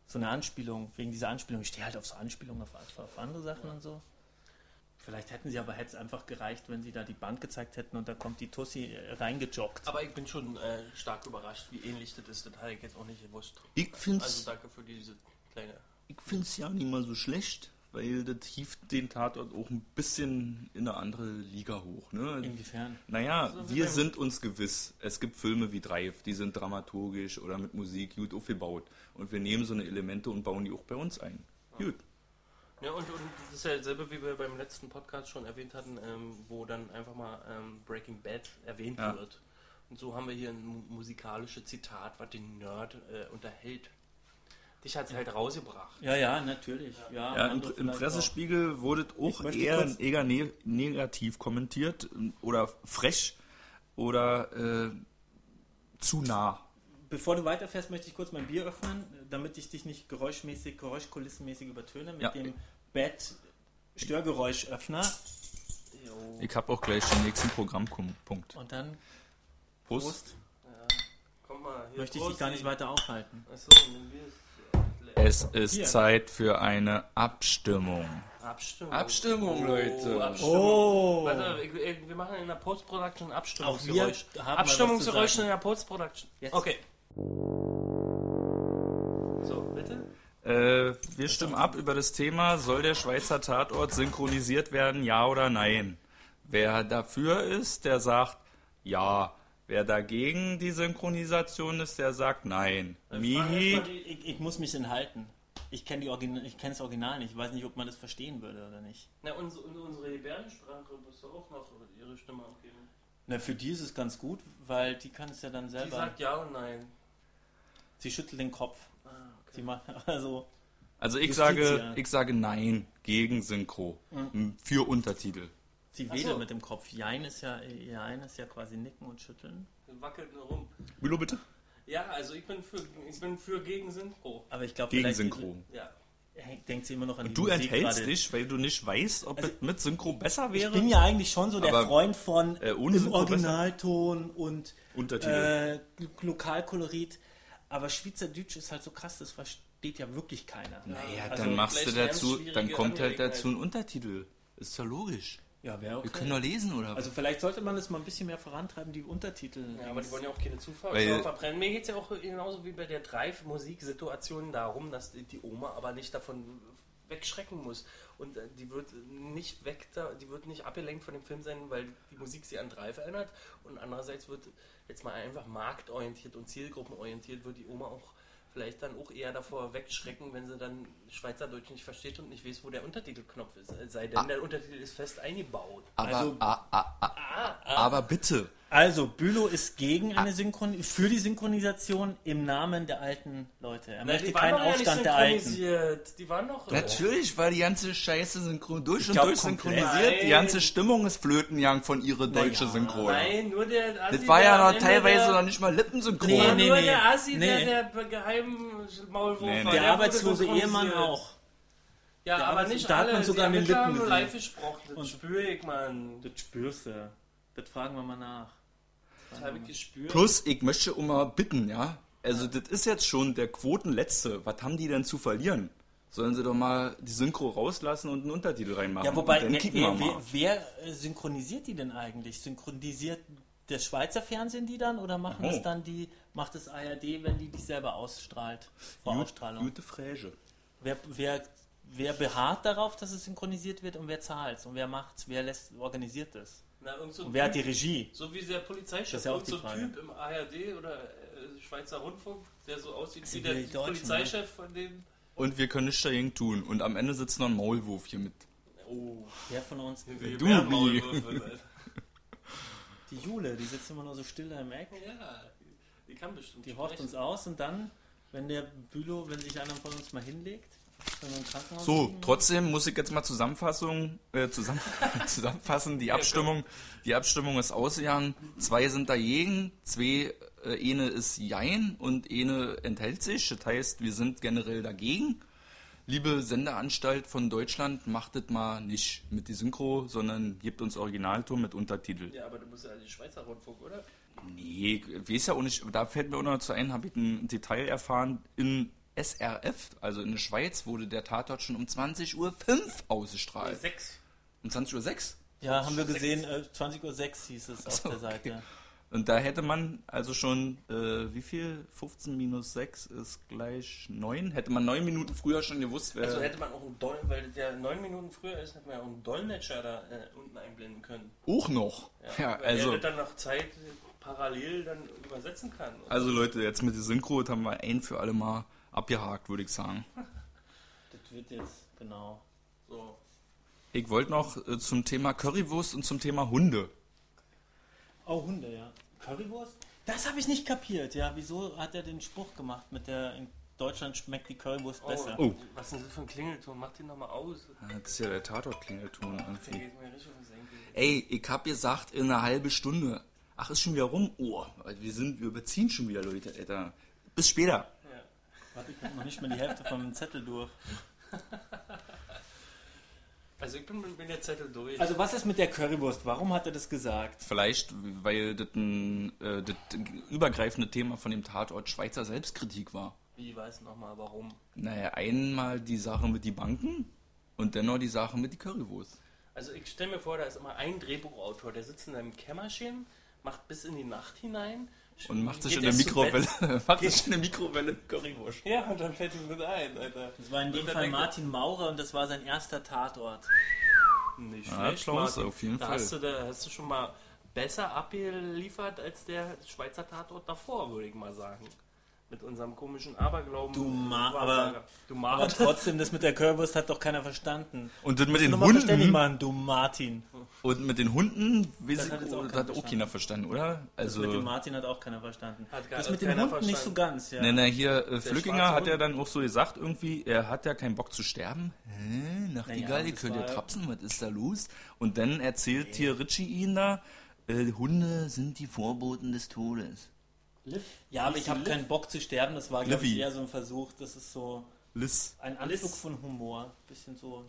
so eine Anspielung, wegen dieser Anspielung, ich stehe halt auf so Anspielungen auf, auf andere Sachen und so. Vielleicht hätten sie aber hätte es einfach gereicht, wenn sie da die Bank gezeigt hätten und da kommt die Tussi äh, reingejoggt. Aber ich bin schon äh, stark überrascht, wie ähnlich das ist. Das habe ich jetzt auch nicht gewusst. Ich finde Also es danke für diese kleine. ich find's ja nicht mal so schlecht, weil das hieft den Tatort auch ein bisschen in eine andere Liga hoch. Ne? Inwiefern? Naja, So wir sind uns gewiss. Es gibt Filme wie Drive, die sind dramaturgisch oder mit Musik gut aufgebaut. Und wir nehmen so eine Elemente und bauen die auch bei uns ein. Gut. Ja, und, und das ist ja dasselbe, wie wir beim letzten Podcast schon erwähnt hatten, ähm, wo dann einfach mal ähm, Breaking Bad erwähnt Ja. wird. Und so haben wir hier ein mu- musikalisches Zitat, was den Nerd äh, unterhält. Dich hat es halt rausgebracht. Ja, ja, natürlich. Ja, Ja, im, im Pressespiegel wurde es auch eher, eher ne negativ kommentiert oder frech oder äh, zu nah. auch. Bevor du weiterfährst, möchte ich kurz mein Bier öffnen, damit ich dich nicht geräuschmäßig, geräuschkulissenmäßig übertöne mit Ja. dem Bett Störgeräuschöffner. Ich habe auch gleich den nächsten Programmpunkt. Und dann Prost. Prost, Ja. Komm mal, hier möchte ich dich gar nicht weiter aufhalten. Achso, dann wir Es ist Hier. Zeit für eine Abstimmung. Abstimmung. Abstimmung, Leute. Abstimmung. Oh! Warte, ich, ich, wir machen in der Post-Production Auch Abstimmungsgeräusch. wir haben mal was zu Abstimmungsgeräusch sagen. in der Post-Production. Jetzt. Okay. So, bitte? Äh, wir stimmen ab über das Thema, soll der Schweizer Tatort synchronisiert werden, ja oder nein? Wer dafür ist, der sagt ja. Wer dagegen die Synchronisation ist, der sagt nein. Mihi, Ich, ich muss mich enthalten. Ich kenne die Origin ich kenne das Original nicht. Ich weiß nicht, ob man das verstehen würde oder nicht. Na, unsere, unsere Gebärdensprache musst du auch noch ihre Stimme abgeben. Na, für die ist es ganz gut, weil die kann es ja dann Die selber. sagt ja und nein. Sie schüttelt den Kopf. Ah, Sie macht <laughs> also also ich Justitia. sage, ich sage nein gegen Synchro. Für Untertitel. Sie wedelt so. mit dem Kopf. Jein ist ja Jein ist ja quasi nicken und schütteln. Wackelt nur rum. Willow bitte? Ja, also ich bin für, ich bin für gegen Synchro. Aber ich glaube, Gegen Synchro. Ja. denkt sie immer noch an die Du Musik enthältst gerade. dich, weil du nicht weißt, ob Also, es mit Synchro besser Ich wäre. bin ja eigentlich schon so der Aber, Freund von äh, ohne im Originalton und Untertitel. äh, Lokalkolorit. Aber Schweizerdeutsch ist halt so krass, das versteht ja wirklich keiner. Naja, Also, dann machst du dazu, dann kommt halt dazu ein Untertitel. Ist ja logisch. Ja, wäre okay. Wir können doch lesen, oder? was? Also vielleicht sollte man das mal ein bisschen mehr vorantreiben, die Untertitel. Ja, aber die wollen ja auch keine Zufall Weil- verbrennen. Mir geht es ja auch genauso wie bei der Drive-Musiksituation darum, dass die die Oma aber nicht davon wegschrecken muss. Und äh, die wird nicht weg, da, die wird nicht abgelenkt von dem Film sein, weil die Musik sie an Drive erinnert. Und andererseits wird jetzt mal einfach marktorientiert und zielgruppenorientiert, wird die Oma auch vielleicht dann auch eher davor wegschrecken, wenn sie dann Schweizerdeutsch nicht versteht und nicht weiß, wo der Untertitelknopf ist. Es sei denn, der Untertitel ist fest eingebaut. aber, also- ah, ah, ah, aber bitte. Also, Bülow ist gegen eine Synchron für die Synchronisation im Namen der alten Leute. Er Na, möchte keinen ja Aufstand der Alten. synchronisiert. Die waren doch. Natürlich war die ganze Scheiße synchron durch und glaub, durch synchronisiert. Die ganze Stimmung ist flötenjang von ihrer deutschen ja, Synchro. Nein, nur der. Assi, Das war der ja noch teilweise der, noch nicht mal lippensynchron. Nee, nee, nur nee. der Assi, Nee. der, der geheim Maulwurf Nee, nee. war. Der wurde arbeitslose. Ehemann auch. Ja, Der aber Arbeits- nicht da hat alle. man sogar die den haben Lippen nur gesehen. live gesprochen. Das Und- spüre ich, Mann. Das spürst du. Das fragen wir mal nach. Das habe ich gespürt. Plus, ich möchte um mal bitten, ja. Also, das ist jetzt schon der Quotenletzte. Was haben die denn zu verlieren? Sollen sie doch mal die Synchro rauslassen und einen Untertitel reinmachen. Ja, wobei, dann wer, wer, mal. wer, wer äh, synchronisiert die denn eigentlich? Synchronisiert das Schweizer Fernsehen die dann oder machen Oh. das dann die, macht das ARD, wenn die dich selber ausstrahlt? Vor Gut- Ausstrahlung. Gute Fräse. Wer, wer, wer beharrt darauf, dass es synchronisiert wird und wer zahlt Und wer macht's? Wer lässt, organisiert das? Na, irgend so Und wer hat die Typ- Regie? So wie der Polizeichef, Das ist ja auch so ein Frage. Typ im ARD oder äh, Schweizer Rundfunk, der so aussieht wie der Deutschen, Polizeichef von dem. Und wir können nichts dagegen tun. Und am Ende sitzt noch ein Maulwurf hier mit. Oh, Wer von uns? wie Du, Bärmaulwürfe, Alter. <laughs> Die Jule, die sitzt immer nur so still da im Eck. Ja, die kann bestimmt. Die horcht uns aus und dann, wenn der Bülow, wenn sich einer von uns mal hinlegt, So, trotzdem muss ich jetzt mal Zusammenfassung, äh, zusammen, <laughs> zusammenfassen. Die Abstimmung, die Abstimmung ist ausgegangen. Zwei sind dagegen, zwei, äh, eine ist Jein und eine enthält sich. Das heißt, wir sind generell dagegen. Liebe Sendeanstalt von Deutschland, macht das mal nicht mit die Synchro, sondern gebt uns Originalton mit Untertitel. Ja, aber du musst ja die Schweizer Rundfunk, oder? Nee, ich weiß ja auch nicht, da fällt mir auch noch zu ein, habe ich ein Detail erfahren, in SRF, also in der Schweiz, wurde der Tatort schon um 20.05 Uhr ausgestrahlt. Sechs. Um 20.06 Uhr? Ja, haben wir gesehen, äh, 20.06 Uhr hieß es auf so, der okay. Seite. Und da hätte man also schon, äh, wie viel? 15 minus 6 ist gleich 9. Hätte man 9 Minuten früher schon gewusst, wer. Also hätte man auch einen Dol weil der neun Minuten früher ist, hätte man ja auch einen Dolmetscher da äh, unten einblenden können. auch noch. Ja, weil also. der dann nach Zeit parallel dann übersetzen kann. Also Leute, jetzt mit der Synchro haben wir ein für alle Mal abgehakt, würde ich sagen. Das wird jetzt, genau. so. Ich wollte noch äh, zum Thema Currywurst und zum Thema Hunde. Oh, Hunde, ja. Currywurst? Das habe ich nicht kapiert, ja. Wieso hat er den Spruch gemacht mit der, in Deutschland schmeckt die Currywurst besser? Oh. Was ist denn das für ein Klingelton? Mach den nochmal aus. Das ist ja der Tatort-Klingelton. Ey, ich hab gesagt, in einer halben Stunde. Ach, ist schon wieder rum? Oh, wir sind, wir überziehen schon wieder, Leute, Alter. Bis später. Warte, ich hab noch nicht mal die Hälfte vom Zettel durch. Also ich bin mit der Zettel durch. Also was ist mit der Currywurst? Warum hat er das gesagt? Vielleicht, weil das ein äh, das übergreifende Thema von dem Tatort Schweizer Selbstkritik war. Wie weiß nochmal warum? Naja, einmal die Sache mit die Banken und dann noch die Sache mit die Currywurst. Also ich stelle mir vor, da ist immer ein Drehbuchautor, der sitzt in einem Kämmerchen, macht bis in die Nacht hinein Und macht <laughs> sich in der. Mikrowelle, macht sich in der Mikrowelle Currywurst. Ja, und dann fällt ihm das ein, Alter. Das war in dem Fall Martin Maurer und das war sein erster Tatort. Nicht Ja, schlecht, Martin. auf jeden da Fall. Hast du, da hast du schon mal besser abgeliefert als der Schweizer Tatort davor, würde ich mal sagen. Mit unserem komischen Aberglauben. Du Ma- Wahrsager. du Aber Mara. trotzdem, das mit der Currywurst hat doch keiner verstanden. Und das mit den Hunden, machen, du Martin. und mit den Hunden, weiß Das hat jetzt auch das keiner hat auch verstanden. keiner verstanden, oder? Das Also, mit dem Martin hat auch keiner verstanden. Hat gar- das hat mit den Hunden nicht so verstanden. ganz, ja. Ne, ne, hier, äh, Flückinger hat ja dann auch so gesagt, irgendwie, er hat ja keinen Bock zu sterben. Hä? Nachtigall, Naja, ihr das könnt ja trapsen, was ist da los? Und dann erzählt hier Richie ihn da, äh, Hunde sind die Vorboten des Todes. Ja, aber ich habe keinen Bock zu sterben. Das war, glaube ich, eher so ein Versuch. Das ist so Liz. ein Anflug von Humor. Bisschen so.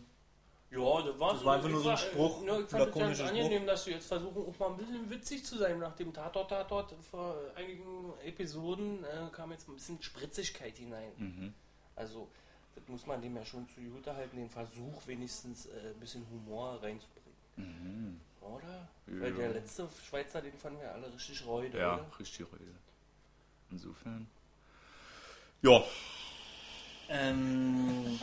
Ja, das war, Das war einfach nur so ein Spruch, Ja, ich fand es ganz Spruch. angenehm, dass du jetzt versuchen, auch mal ein bisschen witzig zu sein. Nach dem Tatort-Tatort vor einigen Episoden äh, kam jetzt ein bisschen Spritzigkeit hinein. Mhm. Also, das muss man dem ja schon zugute halten, den Versuch wenigstens äh, ein bisschen Humor reinzubringen. Oder? Weil Ja. der letzte Schweizer, den fanden wir alle richtig räude, Ja, oder? richtig Rede. Insofern. Ja, Ähm,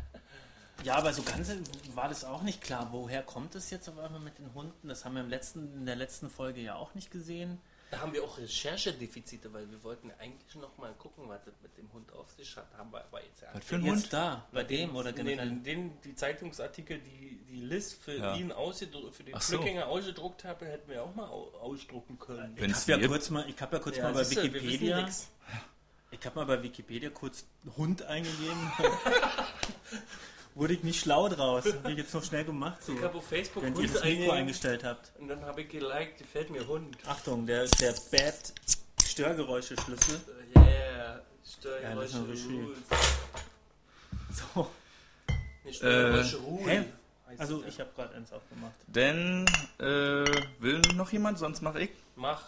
<laughs> ja, aber so ganz war das auch nicht klar. Woher kommt es jetzt auf einmal mit den Hunden? Das haben wir im letzten, in der letzten Folge ja auch nicht gesehen. Da haben wir auch Recherchedefizite, weil wir wollten eigentlich noch mal gucken, was das mit dem Hund auf sich hat. Haben wir aber jetzt ja was für ein Hund? da, bei dem oder generell? Den, den, die Zeitungsartikel, die, die Liz für Ja. ihn ausgedruckt, für den Ach so. Ausgedruckt hat, hätten wir auch mal au- ausdrucken können. Ich habe ja die- kurz mal, ich hab ja kurz mal bei Wikipedia, ich habe mal bei Wikipedia kurz Hund eingegeben. <laughs> Wurde ich nicht schlau draus. Habe ich jetzt noch schnell gemacht, so. Ich habe auf Facebook Wenn ihr das Mikro eingestellt habt. und dann habe ich geliked, gefällt mir Hund. Achtung, der, der Bad. Yeah, Ja, Steuergeräusche ist noch richtig. Ruhe. So. Nee, Steuergeräusche Äh, Ruhe. hä? Also ich habe gerade eins aufgemacht. Denn, äh, will noch jemand, sonst mache ich. Mach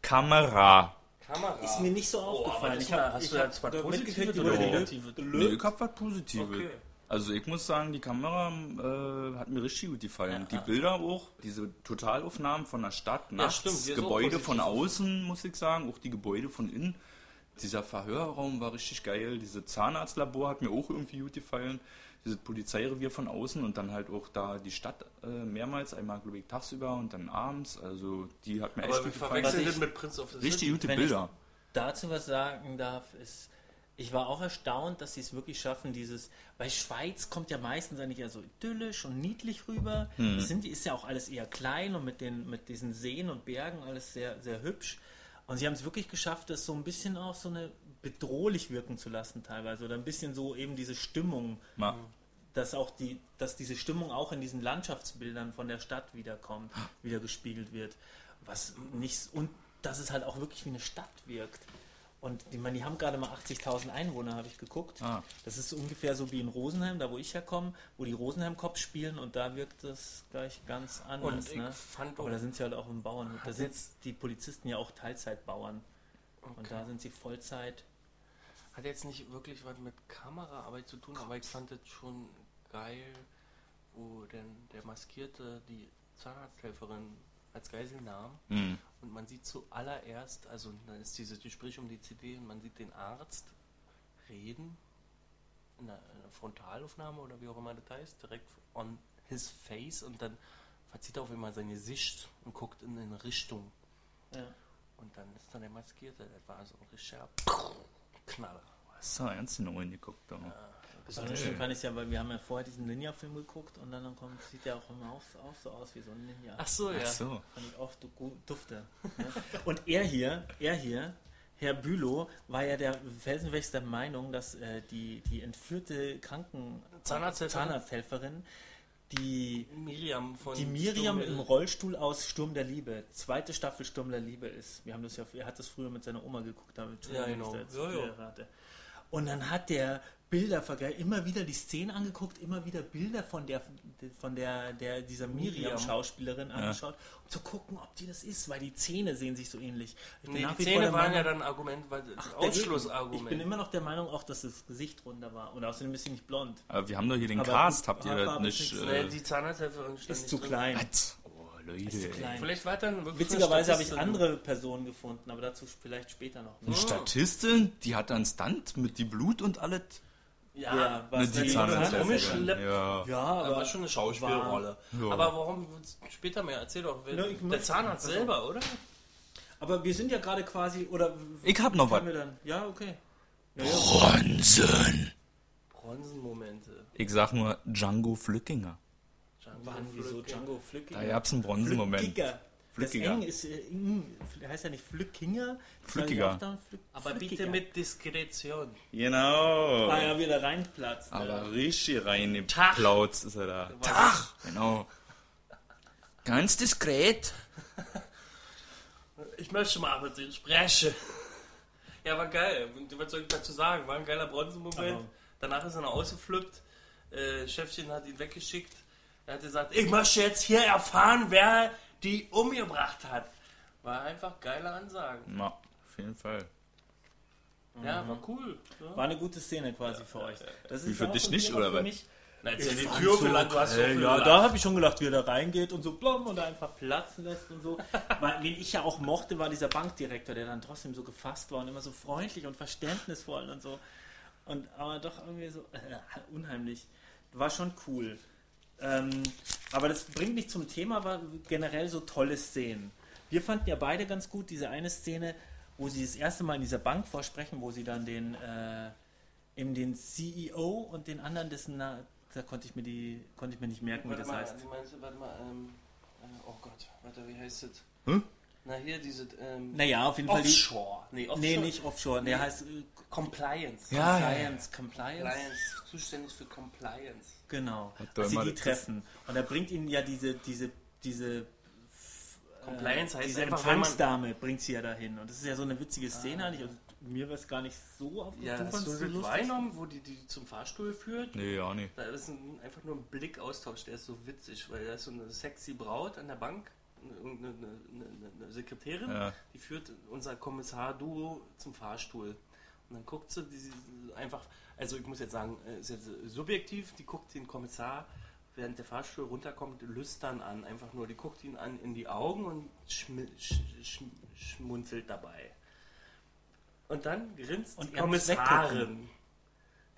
Kamera. Kamera. Ist mir nicht so Oh, aufgefallen. ich war- habe hast ich du hab mitgekriegt, Positives die oder gelöst. Nee, ich hab was Positives. Okay. Also ich muss sagen, die Kamera äh, hat mir richtig gut gefallen. Ja. Die Bilder auch, diese Totalaufnahmen von der Stadt nachts, stimmt, Gebäude von außen, muss ich sagen, auch die Gebäude von innen. Dieser Verhörraum war richtig geil. Diese Zahnarztlabor hat mir auch irgendwie gut gefallen. Dieses Polizeirevier von außen und dann halt auch da die Stadt äh, mehrmals, einmal glaube ich tagsüber und dann abends. Also die hat mir Aber echt gut gefallen. das mit Prince of the Richtig City. gute Wenn ich- Bilder. dazu was sagen darf, ist, ich war auch erstaunt, dass sie es wirklich schaffen, dieses, weil Schweiz kommt ja meistens eigentlich eher so idyllisch und niedlich rüber. Das sind, ist ja auch alles eher klein und mit, den, mit diesen Seen und Bergen alles sehr, sehr hübsch. Und sie haben es wirklich geschafft, das so ein bisschen auch so eine bedrohlich wirken zu lassen teilweise oder ein bisschen so eben diese Stimmung, Ma. dass auch die, dass diese Stimmung auch in diesen Landschaftsbildern von der Stadt wiederkommt, wieder gespiegelt wird. Was nicht und dass es halt auch wirklich wie eine Stadt wirkt. Und die, man, die haben gerade mal 80.000 Einwohner, habe ich geguckt. Ah. Das ist ungefähr so wie in Rosenheim, da wo ich herkomme, wo die Rosenheim Cops spielen und da wirkt das gleich ganz anders. Und ne? Aber da sind sie halt auch im Bauern. Da sind die Polizisten ja auch Teilzeitbauern. Und Okay. da sind sie Vollzeit. Hat jetzt nicht wirklich was mit Kameraarbeit zu tun, aber ich fand es schon geil, wo denn der Maskierte die Zahnarzthelferin als Geisel nahm Hm. und man sieht zuallererst, also dann ist dieses Gespräch um die CD und man sieht den Arzt reden in einer, in einer Frontalaufnahme oder wie auch immer das heißt, direkt on his face und dann verzieht er auf einmal sein Gesicht und guckt in eine Richtung Ja. und dann ist dann der Maskierte, das war so ein richtiger Knaller. Hast du ernst in den Ohren geguckt? Da. Besonders schön fand ich es ja, weil wir haben ja vorher diesen Ninja-Film geguckt und dann, dann kommt, sieht der auch immer auch, auch so aus wie so ein Ninja. Ach so, ja. Ach so. Fand ich auch du, dufte. Ja. Und er hier, er hier, Herr Bülow, war ja der felsenfest der Meinung, dass äh, die, die entführte Kranken Zahnarzthelferin? Zahnarzthelferin die, Miriam von die Miriam im Rollstuhl aus Sturm der Liebe, zweite Staffel Sturm der Liebe ist. Wir haben das ja, er hat das früher mit seiner Oma geguckt, damit Ja, genau. ich da jetzt Ja, ja. Und dann hat der Bilder vergleicht, immer wieder die Szenen angeguckt, immer wieder Bilder von der von der, der dieser Miriam. Miriam-Schauspielerin angeschaut, um zu gucken, ob die das ist, weil die Zähne sehen sich so ähnlich. Ich bin Nee, die Zähne waren ja Meinung- dann ein Argument, weil das Dagegen. Ausschlussargument. Ich bin immer noch der Meinung auch, dass das Gesicht runter war. Und außerdem ist sie nicht blond. Aber wir haben doch hier den Aber Cast, habt ihr ist nicht? nichts. Nee, Äh, die Zahnarzthelferin stand Ist nicht zu drin. klein. was? Oh, Leute. Ist zu klein. Vielleicht war dann wirklich Witzigerweise habe ich andere Personen gefunden, aber dazu vielleicht später noch. Eine Statistin, die hat dann Stunt mit die Blut und alles. Ja, Ja, was Ne, denn die Zahnarzthelferin. rumgeschleppt. Ja. Ja, aber aber war schon eine Schauspielrolle. Ja. Aber warum später mehr? Erzähl doch. wer- Ja, ich der Zahnarzt also- selber, oder? Aber wir sind ja gerade quasi, oder Ich hab noch was. Ja, okay. Ja, ja. Bronzen. Bronzenmomente. Ich sag nur Django Flückinger. Wann, wieso Django Flückinger? Da gab's einen Bronzenmoment. Flückiger. Flückiger. Das Eng ist, äh, ing, heißt ja nicht Flückinger. Flückiger. Dann Flück, Aber Flückiger. bitte mit Diskretion. Genau. War ja wieder reinplatzt. Aber richtig rein Tag. Plauz ist er da. Tag. Genau. Ganz diskret. Ich möchte mal mit Ihnen sprechen. Ja, war geil. Was soll ich dazu sagen? War ein geiler Bronzenmoment. Aber- Danach ist er noch ausgeflippt. Äh, Chefchen hat ihn weggeschickt. Er hat gesagt, ich möchte jetzt hier erfahren, wer die umgebracht hat. War einfach geile Ansagen. Na, auf jeden Fall. Ja, war cool. Ja. War eine gute Szene quasi für euch. Das Wie ist für ja dich nicht, Thema oder für was? ja die Tür so gelangt, hast so viel Ja, gelacht. da habe ich schon gedacht, wie er da reingeht und so blom und da einfach platzen lässt und so. <laughs> Weil, wen ich ja auch mochte, war dieser Bankdirektor, der dann trotzdem so gefasst war und immer so freundlich und verständnisvoll und so. Und aber doch irgendwie so äh, <laughs> unheimlich. War schon cool. Ähm, aber das bringt mich zum Thema, war generell so tolle Szenen. Wir fanden ja beide ganz gut diese eine Szene, wo sie das erste Mal in dieser Bank vorsprechen, wo sie dann den, äh, eben den CEO und den anderen, dessen Na da konnte ich mir die, konnte ich mir nicht merken, wie Warte das mal, heißt. Meinst, warte mal, ähm, äh, oh Gott, warte, wie heißt das? Hm? Na, hier diese, ähm, Naja, auf jeden Fall die. Offshore. Nee, Offshore. Nee, nicht Offshore. Der Nee. heißt äh, Compliance. Ja, ja, Compliance. Compliance. Compliance, zuständig für Compliance. Genau. Dass sie die treffen. Und er bringt ihnen ja diese, diese, diese Compliance heißt diese einfach, Empfangsdame bringt sie ja dahin. Und das ist ja so eine witzige Szene eigentlich. Also, mir war es gar nicht so auf Ja, du hast du lustig? wahrgenommen, wo die die zum Fahrstuhl führt? Nee, ja, nee. Da ist ein, einfach nur ein Blickaustausch, der ist so witzig, weil da ist so eine sexy Braut an der Bank, eine, eine, eine, Sekretärin, Ja. die führt unser Kommissar-Duo zum Fahrstuhl. Und dann guckt sie einfach, also ich muss jetzt sagen, äh, ist jetzt subjektiv, die guckt den Kommissar, während der Fahrstuhl runterkommt, lüstern an. Einfach nur, die guckt ihn an in die Augen und schmi sch sch schmunzelt dabei. Und dann grinst Und die Kommissarin.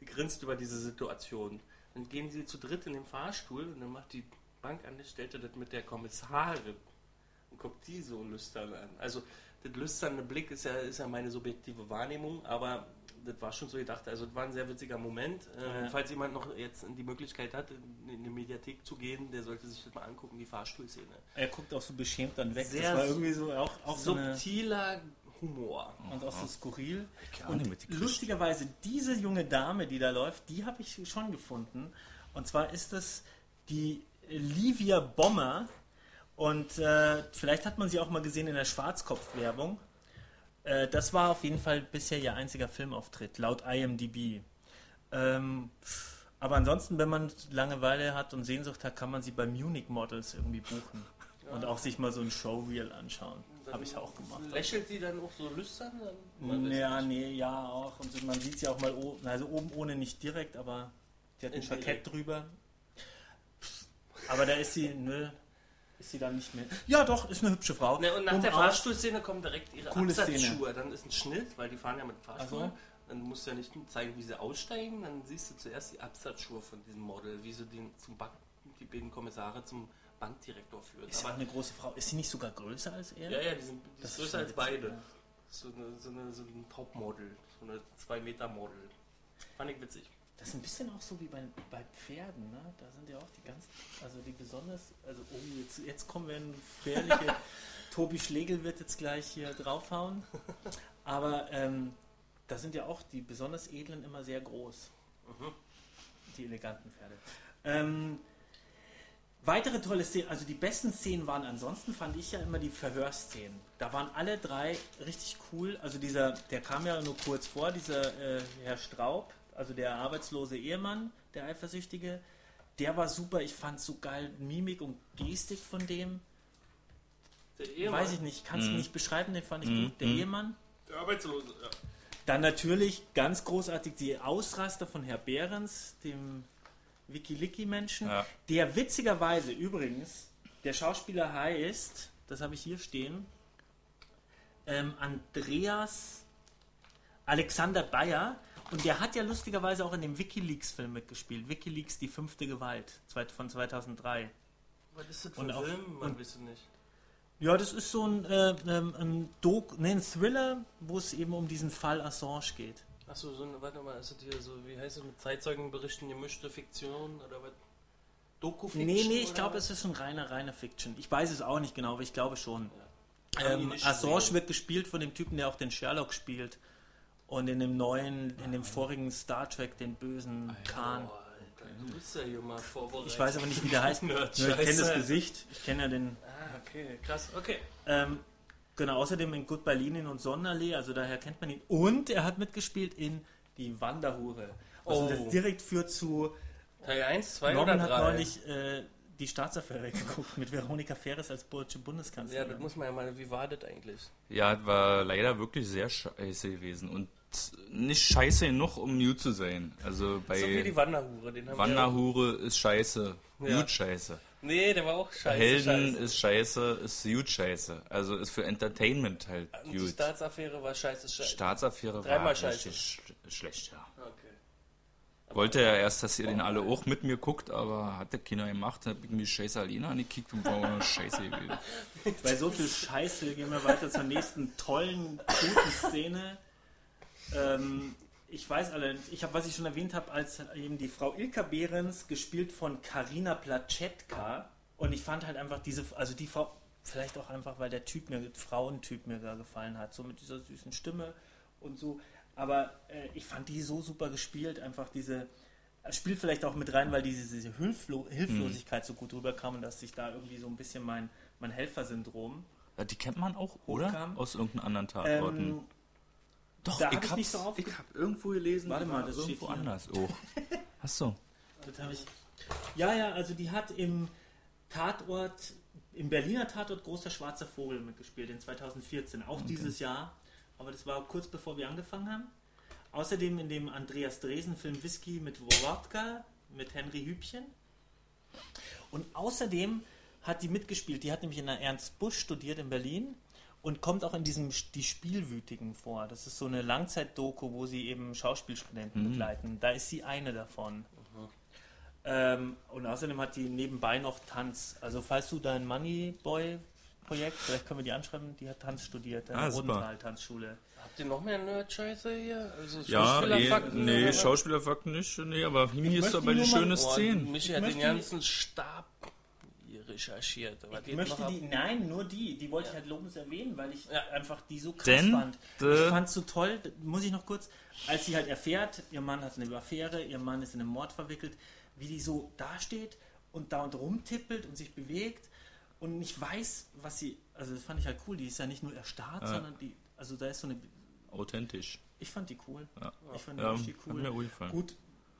Die grinst über diese Situation. Dann gehen sie zu dritt in den Fahrstuhl und dann macht die Bankangestellte das mit der Kommissarin und guckt die so lüstern an. Also das lüsternde Blick ist ja, ist ja meine subjektive Wahrnehmung, aber das war schon so gedacht. Also das war ein sehr witziger Moment. Ähm, Ja. Falls jemand noch jetzt die Möglichkeit hat, in, die Mediathek zu gehen, der sollte sich das mal angucken, die Fahrstuhlszene. Er guckt auch so beschämt dann weg. Sehr das war irgendwie so auch, auch so eine, Subtiler Humor. und auch so skurril. Und lustigerweise, diese junge Dame, die da läuft, die habe ich schon gefunden. Und zwar ist das die Livia Bommer. Und äh, vielleicht hat man sie auch mal gesehen in der Schwarzkopf-Werbung. Äh, das war auf jeden Fall bisher ihr einziger Filmauftritt, laut IMDb. Ähm, aber ansonsten, wenn man Langeweile hat und Sehnsucht hat, kann man sie bei Munich Models irgendwie buchen. Und auch sich mal so ein Showreel anschauen. Habe ich auch gemacht. Lächelt sie dann auch so lüstern? Dann? Ja, nee, ja auch. Und so, man sieht sie auch mal oben, also oben ohne nicht direkt, aber sie hat ein. Jackett drüber. Aber da ist sie, nö, ist sie dann nicht mehr. Ja, doch, ist eine hübsche Frau. Ne, und nach Um der Fahrstuhlszene kommen direkt ihre Coole Absatzschuhe. Dann ist ein Schnitt, weil die fahren ja mit Fahrstuhl. Ach so. Dann musst du ja nicht zeigen, wie sie aussteigen. Dann siehst du zuerst die Absatzschuhe von diesem Model, wie sie den zum Bank, die beiden Kommissare zum Bankdirektor führt. Ist auch eine große Frau. Ist sie nicht sogar größer als er? ja, ja, die sind die ist größer als beide. ja. So, eine, so, eine, so ein Topmodel, so eine 2-Meter-Model. Fand ich witzig. Das ist ein bisschen auch so wie bei, bei Pferden, ne? Da sind ja auch die ganz, also die besonders, also oh, jetzt, jetzt kommen wir in gefährliche, <laughs> Tobi Schlegel wird jetzt gleich hier draufhauen, aber ähm, da sind ja auch die besonders edlen immer sehr groß, die eleganten Pferde. Ähm, weitere tolle Szenen, also die besten Szenen waren ansonsten, fand ich ja immer die Verhörszenen. Da waren alle drei richtig cool. Also dieser, der kam ja nur kurz vor, dieser äh, Herr Straub, also der arbeitslose Ehemann, der Eifersüchtige, der war super. Ich fand so geil Mimik und Gestik von dem. Der Ehemann, Weiß ich nicht, kann es Mhm. nicht beschreiben, den fand ich Mhm, gut. Der mhm. Ehemann. der Arbeitslose. Ja. Dann natürlich ganz großartig die Ausraster von Herr Behrens, dem Wikiliki-Menschen, Ja. der witzigerweise übrigens, der Schauspieler heißt, das habe ich hier stehen, ähm, Andreas Alexander Bayer und der hat ja lustigerweise auch in dem Wikileaks-Film mitgespielt. Wikileaks, die fünfte Gewalt von 2003. Was ist das für ein Film? Man wisst nicht. Ja, das ist so ein, äh, ähm, ein, Dok nee, ein Thriller, wo es eben um diesen Fall Assange geht. Achso, so eine, warte mal, ist das hier so, wie heißt es mit Zeitzeugenberichten, gemischte Fiktion oder was? Doku-Fiction? Nee, nee, ich glaube, es ist schon reine, reine Fiction. Ich weiß es auch nicht genau, aber ich glaube schon. Die Ähm, Assange wird gespielt von dem Typen, der auch den Sherlock spielt. Und in dem neuen, in dem vorigen Star Trek, den bösen Khan. Boah, Alter, du bist ja hier mal vorbereitet. Ich weiß aber nicht, wie der heißt. <laughs> Nur ich kenne das. Gesicht. Ich kenne ja den. Ah, okay, krass, okay. Ähm, genau, außerdem in Goodbye Lenin und Sonnenallee, also daher kennt man ihn. Und er hat mitgespielt in Die Wanderhure. Also Oh. das direkt führt zu. Teil 1, 2 Norman oder hat 3? neulich äh, die Staatsaffäre <laughs> geguckt mit Veronika Ferres als deutsche Ja, Bundeskanzlerin. das muss man ja mal, wie war das eigentlich? Ja, es war leider wirklich sehr scheiße gewesen und nicht scheiße genug, um new zu sein. Also bei so wie die Wanderhure, den haben Wanderhure ist scheiße, Ja. gut scheiße. Nee, der war auch scheiße. Helden scheiße. ist scheiße, ist gut scheiße. Also ist für Entertainment halt Und die gut. Staatsaffaire war scheiße, scheiße. Staatsaffäre Dreimal war scheiße. richtig sch schlecht, ja. okay. Wollte ja erst, dass ihr den alle auch mit mir guckt, aber hatte keiner gemacht. Dann hab ich mir die Scheiße Alina angekickt und war auch <laughs> scheiße gewesen. Bei so viel Scheiße gehen wir weiter zur nächsten tollen, guten Szene. Ähm, ich weiß alle, ich habe, was ich schon erwähnt habe, als eben die Frau Ilka Behrens, gespielt von Karina Placetka. Und ich fand halt einfach diese, also die Frau, vielleicht auch einfach, weil der Typ mir, der Frauentyp mir da gefallen hat, so mit dieser süßen Stimme und so. Aber äh, ich fand die so super gespielt, einfach diese, spielt vielleicht auch mit rein, weil diese, diese Hilflo Hilflosigkeit so gut rüberkam und dass sich da irgendwie so ein bisschen mein, mein Helfersyndrom Ja, die kennt man auch, oder? Hochkam. Aus irgendeinen anderen Tatorten. ähm, Doch, da ich, hab ich hab's, nicht so ich hab irgendwo gelesen, Warte mal, das irgendwo steht anders auch. Hast du? Das habe ich. Ja, ja, also die hat im Tatort, im Berliner Tatort Großer Schwarzer Vogel mitgespielt, in 2014, auch dieses Jahr. Aber das war kurz bevor wir angefangen haben. Außerdem in dem Andreas Dresen-Film Whisky mit Wodka mit Henry Hübchen. Und außerdem hat die mitgespielt, die hat nämlich in der Ernst Busch studiert in Berlin und kommt auch in diesem Die Spielwütigen vor. Das ist so eine Langzeit-Doku, wo sie eben Schauspielstudenten begleiten. Da ist sie eine davon. Ähm, und außerdem hat die nebenbei noch Tanz. Also falls du dein Moneyboy-Projekt, vielleicht können wir die anschreiben, die hat Tanz studiert, an Ah, der. Rodenthal-Tanzschule. Habt ihr noch mehr Nerd-Scheiße hier? Also Ja, eh, Schauspielerfakten nee? Schauspielerfakten nicht. Nee, aber Himi Ich ist möchte dabei die nur mal- schöne Boah, Szene. Michi Ich hat den ganzen Stab hier recherchiert. Was Ich möchte die, nein, nur die, die wollte ich halt lobens erwähnen, weil ich Ja. einfach die so krass Denn, fand. Ich fand so toll, muss ich noch kurz, als sie halt erfährt, ihr Mann hat eine Affäre, ihr Mann ist in einen Mord verwickelt, wie die so dasteht und da und rumtippelt und sich bewegt und nicht weiß, was sie, also das fand ich halt cool, die ist ja nicht nur erstarrt, Ja. sondern die, also da ist so eine, Authentisch. ich fand die cool. Ja. Ich fand die Ja, richtig hat cool. mir auch gefallen. Gut,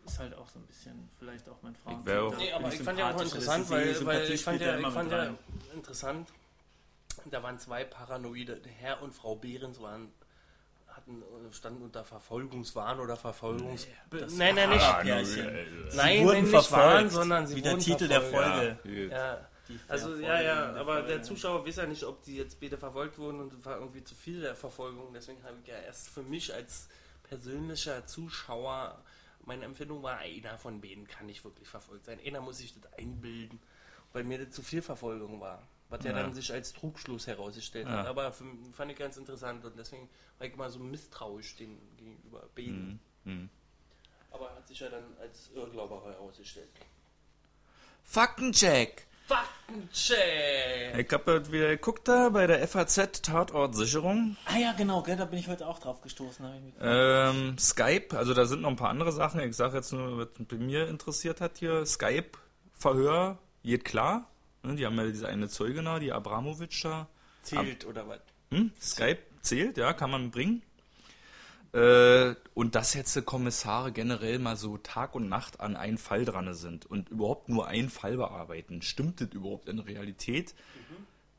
ist halt auch so ein bisschen, vielleicht auch mein Frauen. wär auch- Nee, aber ich fand ja auch interessant, weil, weil ich fand ja, ich fand ja interessant, da waren zwei Paranoide, Herr und Frau Behrens waren, hat hatten, äh, standen unter Verfolgungswahn oder Verfolgungs... das nein, nein, nicht. Pärchen. Nein, wurden nein, nicht verfolgt, Wahn, sondern sie Wie der wurden Titel der verfolgt. Folge. Ja. Die Also ja, ja, der aber der. Zuschauer weiß ja nicht, ob die jetzt beide verfolgt wurden und war irgendwie zu viel der Verfolgung. Deswegen habe ich ja erst für mich als persönlicher Zuschauer, meine Empfindung war, einer von beiden kann nicht wirklich verfolgt sein. Einer muss sich das einbilden, weil mir das zu viel Verfolgung war. Was ja, Ja. dann sich als Trugschluss herausgestellt Ja. hat. Aber für, fand ich ganz interessant und deswegen war ich mal so misstrauisch den gegenüber beiden. Mhm. Aber hat sich ja dann als Irrglauber herausgestellt. Faktencheck! Faktencheck! Ich hab halt wieder geguckt da bei der FAZ Tatortsicherung. Ah ja, genau, gell, da bin ich heute auch drauf gestoßen. Ähm, Skype, also da sind noch ein paar andere Sachen. Ich sage jetzt nur, was bei mir interessiert hat hier. Skype, Verhör, geht klar. Ne, Die haben ja diese eine Zeugin da, die Abramowitsch da. Zählt oder was? Hm? Skype zählt, ja, kann man bringen. Äh, und dass jetzt die Kommissare generell mal so Tag und Nacht an einen Fall dran sind und überhaupt nur einen Fall bearbeiten, stimmt das überhaupt in Realität?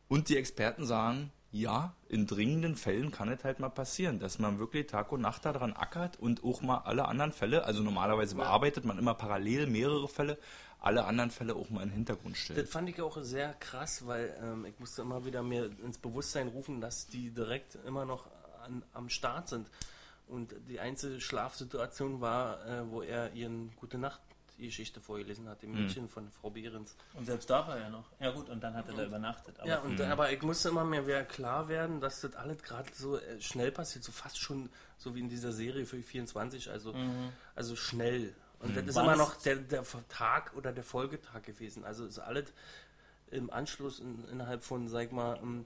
Und die Experten sagen, ja, in dringenden Fällen kann es halt mal passieren, dass man wirklich Tag und Nacht daran ackert und auch mal alle anderen Fälle, also normalerweise bearbeitet man immer parallel mehrere Fälle, alle anderen Fälle auch mal in den Hintergrund stellt. Das fand ich auch sehr krass, weil ähm, ich musste immer wieder mir ins Bewusstsein rufen, dass die direkt immer noch an, am Start sind. Und die einzige Schlafsituation war, äh, wo er ihren Gute Nacht Geschichte vorgelesen hat, dem Mädchen von Frau Behrens. Und selbst da war er noch. Ja gut, und dann hat er da übernachtet. Aber Ja, und, aber ich musste immer mehr klar werden, dass das alles gerade so äh, schnell passiert, so fast schon so wie in dieser Serie für 24, also, also schnell. Und das ist War immer noch der, der Tag oder der Folgetag gewesen. Also ist alles im Anschluss in, innerhalb von, sag ich mal, ähm,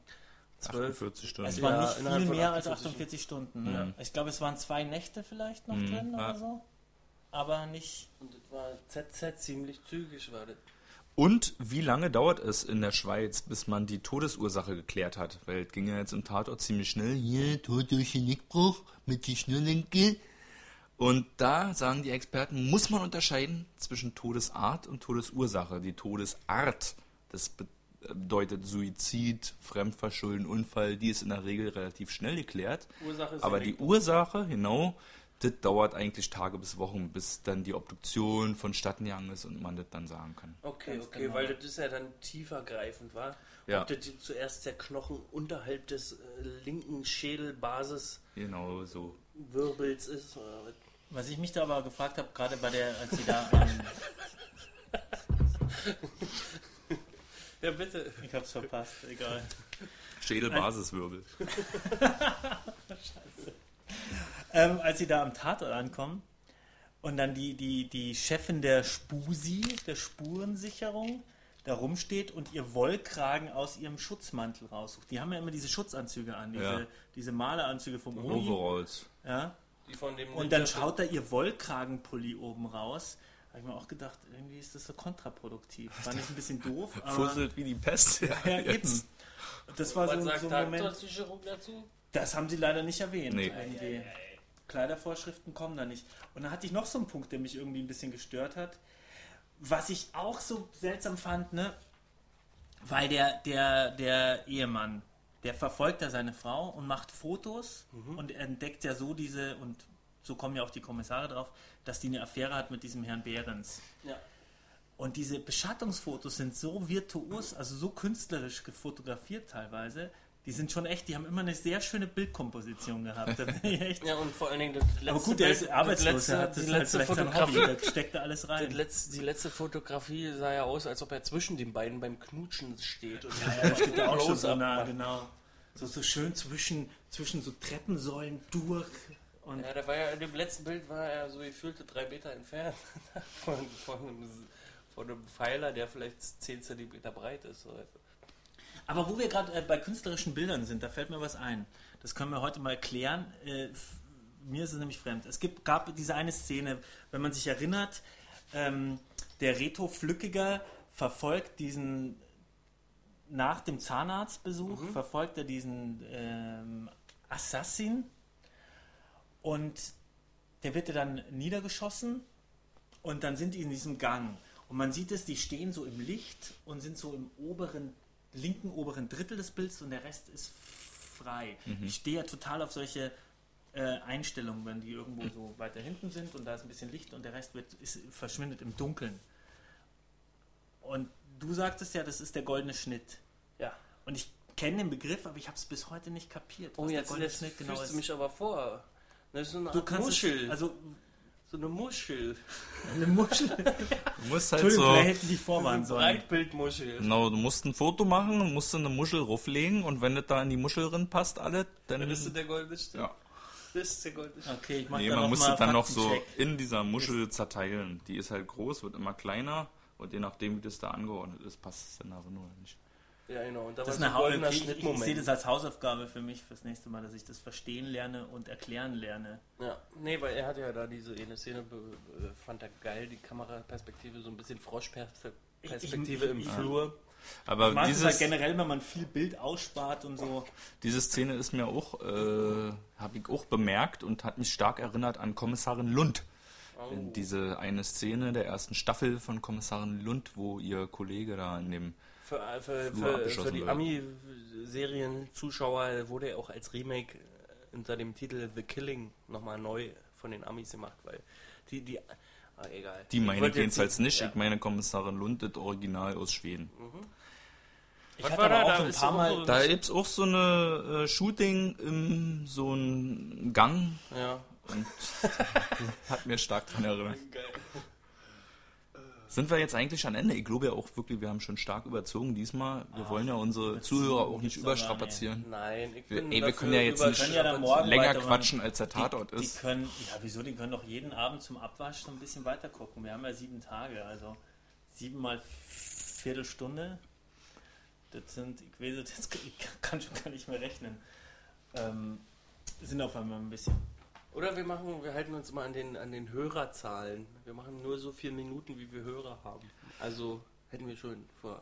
12, 48 Stunden. es war Ja, nicht innerhalb viel mehr als 48 48 Stunden. Ne? Ich glaube, es waren zwei Nächte vielleicht noch drin ja. oder so. Aber nicht. Und das war ZZ ziemlich zügig, war das. Und wie lange dauert es in der Schweiz, bis man die Todesursache geklärt hat? Weil es ging ja jetzt im Tatort ziemlich schnell. Hier, Tod durch Genickbruch mit die Schnürlenke. Und da sagen die Experten, muss man unterscheiden zwischen Todesart und Todesursache. Die Todesart, das be- bedeutet Suizid, Fremdverschulden, Unfall, die ist in der Regel relativ schnell geklärt. Ursache ist Aber die Ursache, genau, das dauert eigentlich Tage bis Wochen, bis dann die Obduktion vonstatten gegangen ist und man das dann sagen kann. Okay, Ganz okay, genau. weil das ist ja dann tiefergreifend, war. Ja. Ob das zuerst der Knochen unterhalb des äh, linken Schädelbasiswirbels Genau so. ist. Oder was? Was ich mich da aber gefragt habe, gerade bei der, als sie da. <laughs> Ähm, <laughs> Ja, bitte. ich hab's verpasst, egal. Schädelbasiswirbel. <laughs> Ähm, als sie da am Tatort ankommen und dann die, die, die Chefin der Spusi, der Spurensicherung, da rumsteht und ihr Wollkragen aus ihrem Schutzmantel raussucht. Die haben ja immer diese Schutzanzüge an, diese, Ja. diese Maleranzüge vom Uni. Overalls. Ja? Die von dem Und dann schaut da ihr Wollkragenpulli oben raus. Da habe ich mir auch gedacht, irgendwie ist das so kontraproduktiv. Fand ich ein bisschen doof, <laughs> aber Fusselt wie die Pest. <laughs> ja, eben. Das war Was so, sagt so ein Moment. Tatortsicherung dazu? Das haben sie leider nicht erwähnt. Nee. Irgendwie. Kleidervorschriften kommen da nicht. Und dann hatte ich noch so einen Punkt, der mich irgendwie ein bisschen gestört hat. Was ich auch so seltsam fand, ne? Weil der, der, der Ehemann, der verfolgt ja seine Frau und macht Fotos und entdeckt ja so diese, und so kommen ja auch die Kommissare drauf, dass die eine Affäre hat mit diesem Herrn Behrens. Ja. Und diese Beschattungsfotos sind so virtuos, also so künstlerisch gefotografiert teilweise. Die sind schon echt, die haben immer eine sehr schöne Bildkomposition gehabt. <laughs> Ja, und vor allen Dingen das letzte aber gut, der ist arbeitslos, er letzte, hat das die halt letzte vielleicht sein Fotografie. Hobby, da steckt da alles <laughs> Die rein. letzte, die letzte Fotografie sah ja aus, als ob er zwischen den beiden beim Knutschen steht. Und Ja, da steht da auch <laughs> schon so nah, genau. So, so schön zwischen, zwischen so Treppensäulen durch. Und Ja, da war ja, in dem letzten Bild war er so gefühlte drei Meter entfernt <laughs> von, von, einem, von einem Pfeiler, der vielleicht 10 Zentimeter breit ist. Aber wo wir gerade äh, bei künstlerischen Bildern sind, da fällt mir was ein. Das können wir heute mal klären. Äh, mir ist es nämlich fremd. Es gibt, gab diese eine Szene, wenn man sich erinnert, ähm, der Reto Flückiger verfolgt diesen, nach dem Zahnarztbesuch, verfolgt er diesen ähm, Assassin und der wird dann niedergeschossen und dann sind die in diesem Gang. Und man sieht es, die stehen so im Licht und sind so im oberen, linken oberen Drittel des Bilds und der Rest ist frei. Ich stehe ja total auf solche äh, Einstellungen, wenn die irgendwo so weiter hinten sind und da ist ein bisschen Licht und der Rest wird, ist, verschwindet im Dunkeln. Und du sagtest ja, das ist der goldene Schnitt. Ja. Und ich kenne den Begriff, aber ich habe es bis heute nicht kapiert, Oh, was der jetzt, goldene jetzt Schnitt genau ist. du mich aber vor. Das ist so eine du Art kannst Muschel. Es, also so eine Muschel. eine Muschel. <laughs> Du musst halt Entschuldigung, so. vielleicht So vorwarnen eine sollen. Breitbildmuschel. Genau, du musst ein Foto machen, musst eine Muschel rauflegen und wenn das da in die Muschel drin passt, alle, dann. Dann bist du der goldene Schnitt. ja. Das ist der goldene Schnitt. Okay, ich mach Nee, da man noch muss mal es dann noch so in dieser Muschel zerteilen. Die ist halt groß, wird immer kleiner und je nachdem, wie das da angeordnet ist, passt es dann darin oder nicht. Ja, genau. Und da Das ist eine so ein goldener okay, ich, ich, ich Schnittmoment. sehe das als Hausaufgabe für mich fürs nächste Mal, dass ich das verstehen lerne und erklären lerne. Ja, nee, weil er hat ja da diese eine Szene, fand er geil, die Kameraperspektive, so ein bisschen Froschperspektive im ich- Flur. Aber Ich mag es halt dieses, generell, wenn man viel Bild ausspart und so. diese Szene ist mir auch, äh, habe ich auch bemerkt und hat mich stark erinnert an Kommissarin Lund. Oh. Diese eine Szene der ersten Staffel von Kommissarin Lund, wo ihr Kollege da in dem Für, für, für, für die. Ami-Serien-Zuschauer wurde er auch als Remake äh, unter dem Titel The Killing nochmal neu von den Amis gemacht, weil die, die, ah, egal. Die meine ich jedenfalls nicht. Ja. Ich meine Kommissarin Lund, das Original aus Schweden. Ich Was hatte da? aber auch Da so ein paar Mal. Da gibt es auch so eine äh, Shooting im so ein Gang Ja. und <laughs> hat mir stark daran erinnert. Geil. Sind wir jetzt eigentlich am Ende? Ich glaube ja auch wirklich, wir haben schon stark überzogen diesmal. Wir wollen ja unsere Zuhörer auch nicht überstrapazieren. Nein, ich Wir- ey, wir können ja jetzt nicht ja Länger quatschen, als der Tatort die, ist. Die können, ja, wieso? Die können doch jeden Abend zum Abwasch so ein bisschen weiter gucken. Wir haben ja sieben Tage, also sieben mal Viertelstunde. Das sind, ich weiß jetzt, <laughs> ich kann schon gar nicht mehr rechnen. Ähm, sind auf einmal ein bisschen. Oder wir machen, wir halten uns mal an den, an den Hörerzahlen. Wir machen nur so viele Minuten, wie wir Hörer haben. Also hätten wir schon vor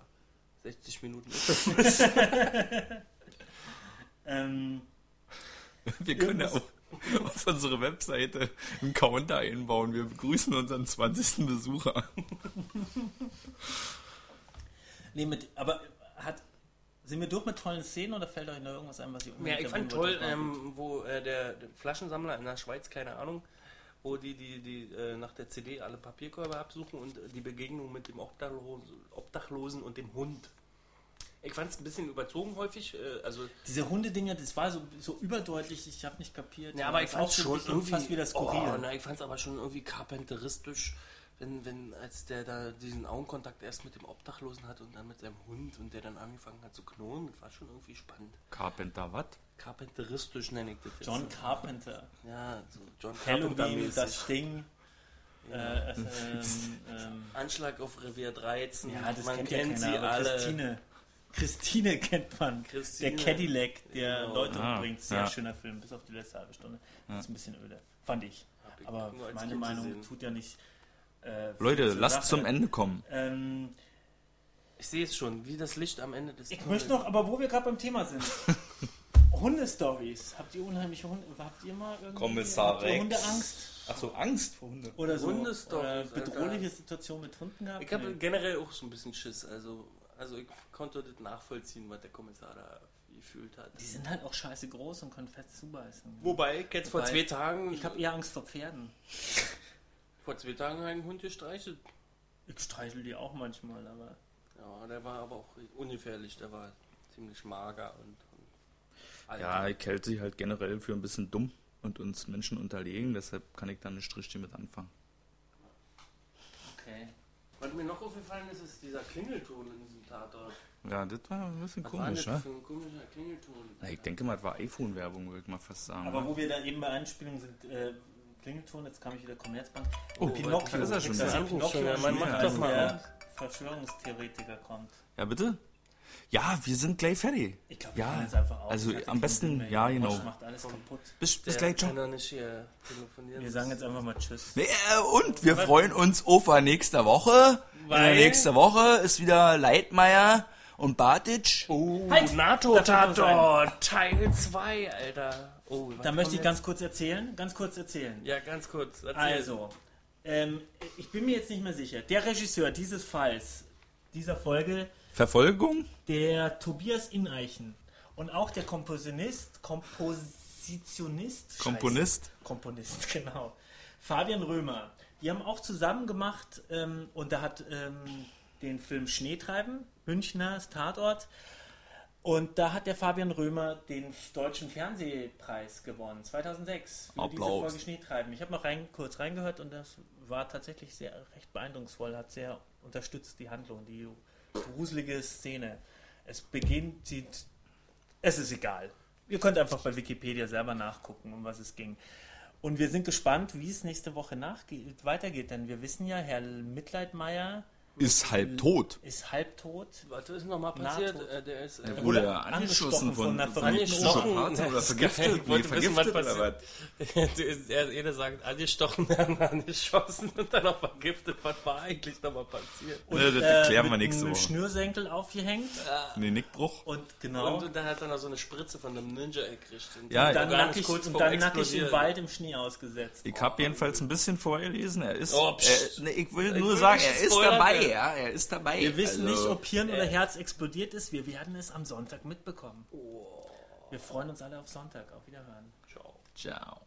60 Minuten. <laughs> <laughs> Ähm, Wir können ja auch auf unsere Webseite einen Counter einbauen. Wir begrüßen unseren 20. Besucher. nee, mit, aber hat, sind wir durch mit tollen Szenen oder fällt euch noch irgendwas ein, was ihr ja, unbedingt ich fand toll, ähm, wo äh, der, der Flaschensammler in der Schweiz, keine Ahnung, wo die, die, die äh, nach der CD alle Papierkörbe absuchen und die Begegnung mit dem Obdachlosen, Obdachlosen und dem Hund. Ich fand es ein bisschen überzogen häufig, äh, also Diese Hundedinger, das war so, so überdeutlich, ich habe nicht kapiert. Ja, aber ich fand ein schon irgendwie fast wieder skurril. Oh, na, ich fand es aber schon irgendwie carpenteristisch, wenn, wenn als der da diesen Augenkontakt erst mit dem Obdachlosen hat und dann mit seinem Hund und der dann angefangen hat zu knurren, das war schon irgendwie spannend. Carpenter, was? Carpenteristisch nenne ich das jetzt. John Carpenter. Ja, so John Carpenter Halloween, das Ding. Äh, ähm, ähm, Anschlag auf Revier 13. ja, das man kennt, kennt, ja sie keiner, aber alle. Christine. Christine kennt man. Christine. Der Cadillac, der Genau. Leute Ah, umbringt. Sehr ja. schöner Film, bis auf die letzte halbe Stunde. Das ist ein bisschen öde. Fand ich. Ich Aber meine Meinung gesehen. tut ja nicht. Äh, Leute, lasst Sache. zum Ende kommen. Ähm, Ich sehe es schon, wie das Licht am Ende des ich Tunnels. möchte noch, aber wo wir gerade beim Thema sind. <laughs> Hundestories. Habt ihr unheimliche Hunde? Habt ihr mal irgendwie Kommissar habt ihr Rex. Hundeangst? Achso, Angst vor Hunde. Oder so Hundestories, äh, bedrohliche Situation mit Hunden gehabt? Ich habe Nee. generell auch so ein bisschen Schiss. Also, also ich konnte das nachvollziehen, was der Kommissar da gefühlt hat. Die sind halt auch scheiße groß und können fest zubeißen. Wobei, ich jetzt vor zwei Tagen, Ich habe eher Angst vor Pferden. Vor zwei Tagen einen Hund gestreichelt. Ich streichel die auch manchmal, aber. Ja, der war aber auch ungefährlich. Der war ziemlich mager und, und alt. Ja, ich hält sich halt generell für ein bisschen dumm und uns Menschen unterlegen, deshalb kann ich da nicht richtig mit anfangen. Okay. Was mir noch aufgefallen ist, ist dieser Klingelton in diesem Tatort. Ja, das war ein bisschen Was war komisch, das ne? für ein komischer Klingelton? Na, ich denke mal, das war iPhone-Werbung, würde ich mal fast sagen. Aber ne? wo wir da eben bei Anspielungen sind, äh, Klingelton, jetzt kam ich wieder Commerzbank. Oh, Pinocchio. das ist ja schon Das wieder. Pinocchio Ja, man macht doch mal der. Verschwörungstheoretiker kommt. Ja, bitte? Ja, wir sind gleich fertig. Ich glaube, wir Ja, machen jetzt einfach auf. also am besten- ja, Der genau. Bosch macht alles kaputt. Bis, bis Der gleich, telefonieren. Wir sagen jetzt einfach mal Tschüss. Nee, äh, und wir freuen uns auf nächste Woche. Weil- Äh, nächste Woche ist wieder Leitmeier und Bartic. Oh, Halt! NATO-Tatort, Teil 2, Alter. Oh, Da möchte ich ganz kurz erzählen. Ganz kurz erzählen. Ja, ganz kurz. Erzähl. Also, ähm, ich bin mir jetzt nicht mehr sicher. Der Regisseur dieses Falls, dieser Folge, Verfolgung? der Tobias Ineichen und auch der Kompositionist, Kompositionist. Komponist? Scheiße. Komponist, <laughs> genau. Fabian Römer. Die haben auch zusammen gemacht ähm, und da hat ähm, den Film Schneetreiben, Münchner Tatort. Und da hat der Fabian Römer den deutschen Fernsehpreis gewonnen, 2006, für diese Applaus. Folge Schneetreiben. Ich habe noch rein, kurz reingehört und das war tatsächlich sehr recht beeindrucksvoll, hat sehr unterstützt die Handlung, die gruselige Szene. Es beginnt, sieht, es ist egal. Ihr könnt einfach bei Wikipedia selber nachgucken, um was es ging. Und wir sind gespannt, wie es nächste Woche weitergeht, denn wir wissen ja, Herr Mitleidmeier Ist halb tot. ist halbtot. Was ist nochmal passiert? Äh, der ist. Er Äh, wurde Oder ja angestochen angeschossen von von, einer von Angestochen. Oder <laughs> vergiftet. geil. Ich wollte Nee, vergiftet oder was? <laughs> passiert. er, jeder sagt angestochen, <laughs> dann angeschossen und dann auch vergiftet. Was war eigentlich nochmal passiert? Und, Ja, das klären wir mit nächste einem Woche. Schnürsenkel aufgehängt. Nee, Nickbruch. Und genau. Und dann hat er noch so eine Spritze von einem Ninja gekriegt. Und Ja, dann nackig, kurz und dann nackig im. Wald im Schnee ausgesetzt. Ich habe jedenfalls ein bisschen vorgelesen. Er ist. Oh, ich will Ich nur will sagen, er ist dabei. Ja, er ist dabei. Wir wissen Also, nicht, ob Hirn oder Herz explodiert ist. Wir werden es am Sonntag mitbekommen. Wir freuen uns alle auf Sonntag. Auf Wiederhören. Ciao. Ciao.